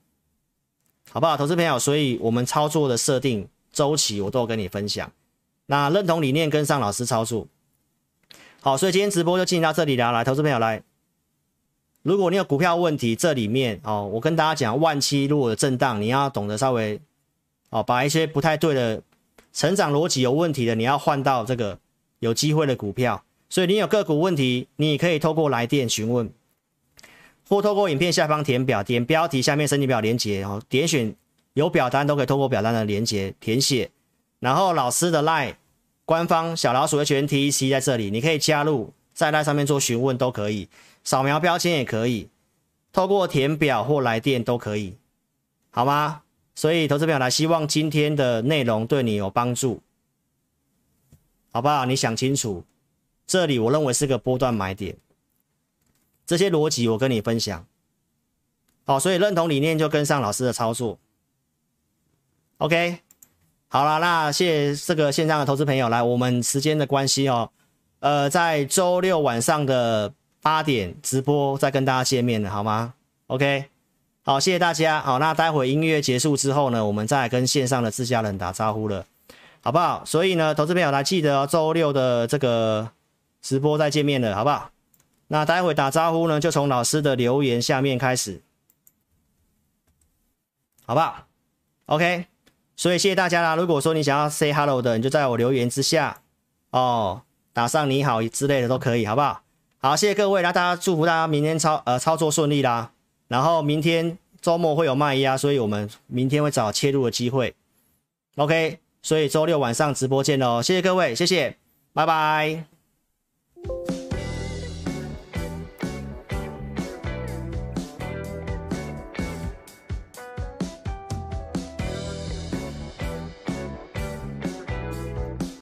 好不好？投资朋友，所以我们操作的设定周期我都有跟你分享。那认同理念跟上老师操作，好，所以今天直播就进行到这里了。来，投资朋友来。如果你有股票问题，这里面哦，我跟大家讲，万七如果有震荡，你要懂得稍微哦，把一些不太对的成长逻辑有问题的，你要换到这个有机会的股票。所以你有个股问题，你可以透过来电询问，或透过影片下方填表，点标题下面申请表连接哦，点选有表单都可以透过表单的连接填写，然后老师的 LINE 官方小老鼠的全 TEC 在这里，你可以加入，在 LINE 上面做询问都可以。扫描标签也可以，透过填表或来电都可以，好吗？所以投资朋友来，希望今天的内容对你有帮助，好不好？你想清楚，这里我认为是个波段买点，这些逻辑我跟你分享，好，所以认同理念就跟上老师的操作，OK，好了，那谢谢这个线上的投资朋友来，我们时间的关系哦，呃，在周六晚上的。八点直播再跟大家见面了，好吗？OK，好，谢谢大家。好，那待会音乐结束之后呢，我们再跟线上的自家人打招呼了，好不好？所以呢，投资朋友来记得哦，周六的这个直播再见面了，好不好？那待会打招呼呢，就从老师的留言下面开始，好不好？OK，所以谢谢大家啦。如果说你想要 say hello 的，你就在我留言之下哦，打上你好之类的都可以，好不好？好，谢谢各位，那大家祝福大家明天操呃操作顺利啦。然后明天周末会有卖压，所以我们明天会找切入的机会。OK，所以周六晚上直播见喽，谢谢各位，谢谢，拜拜。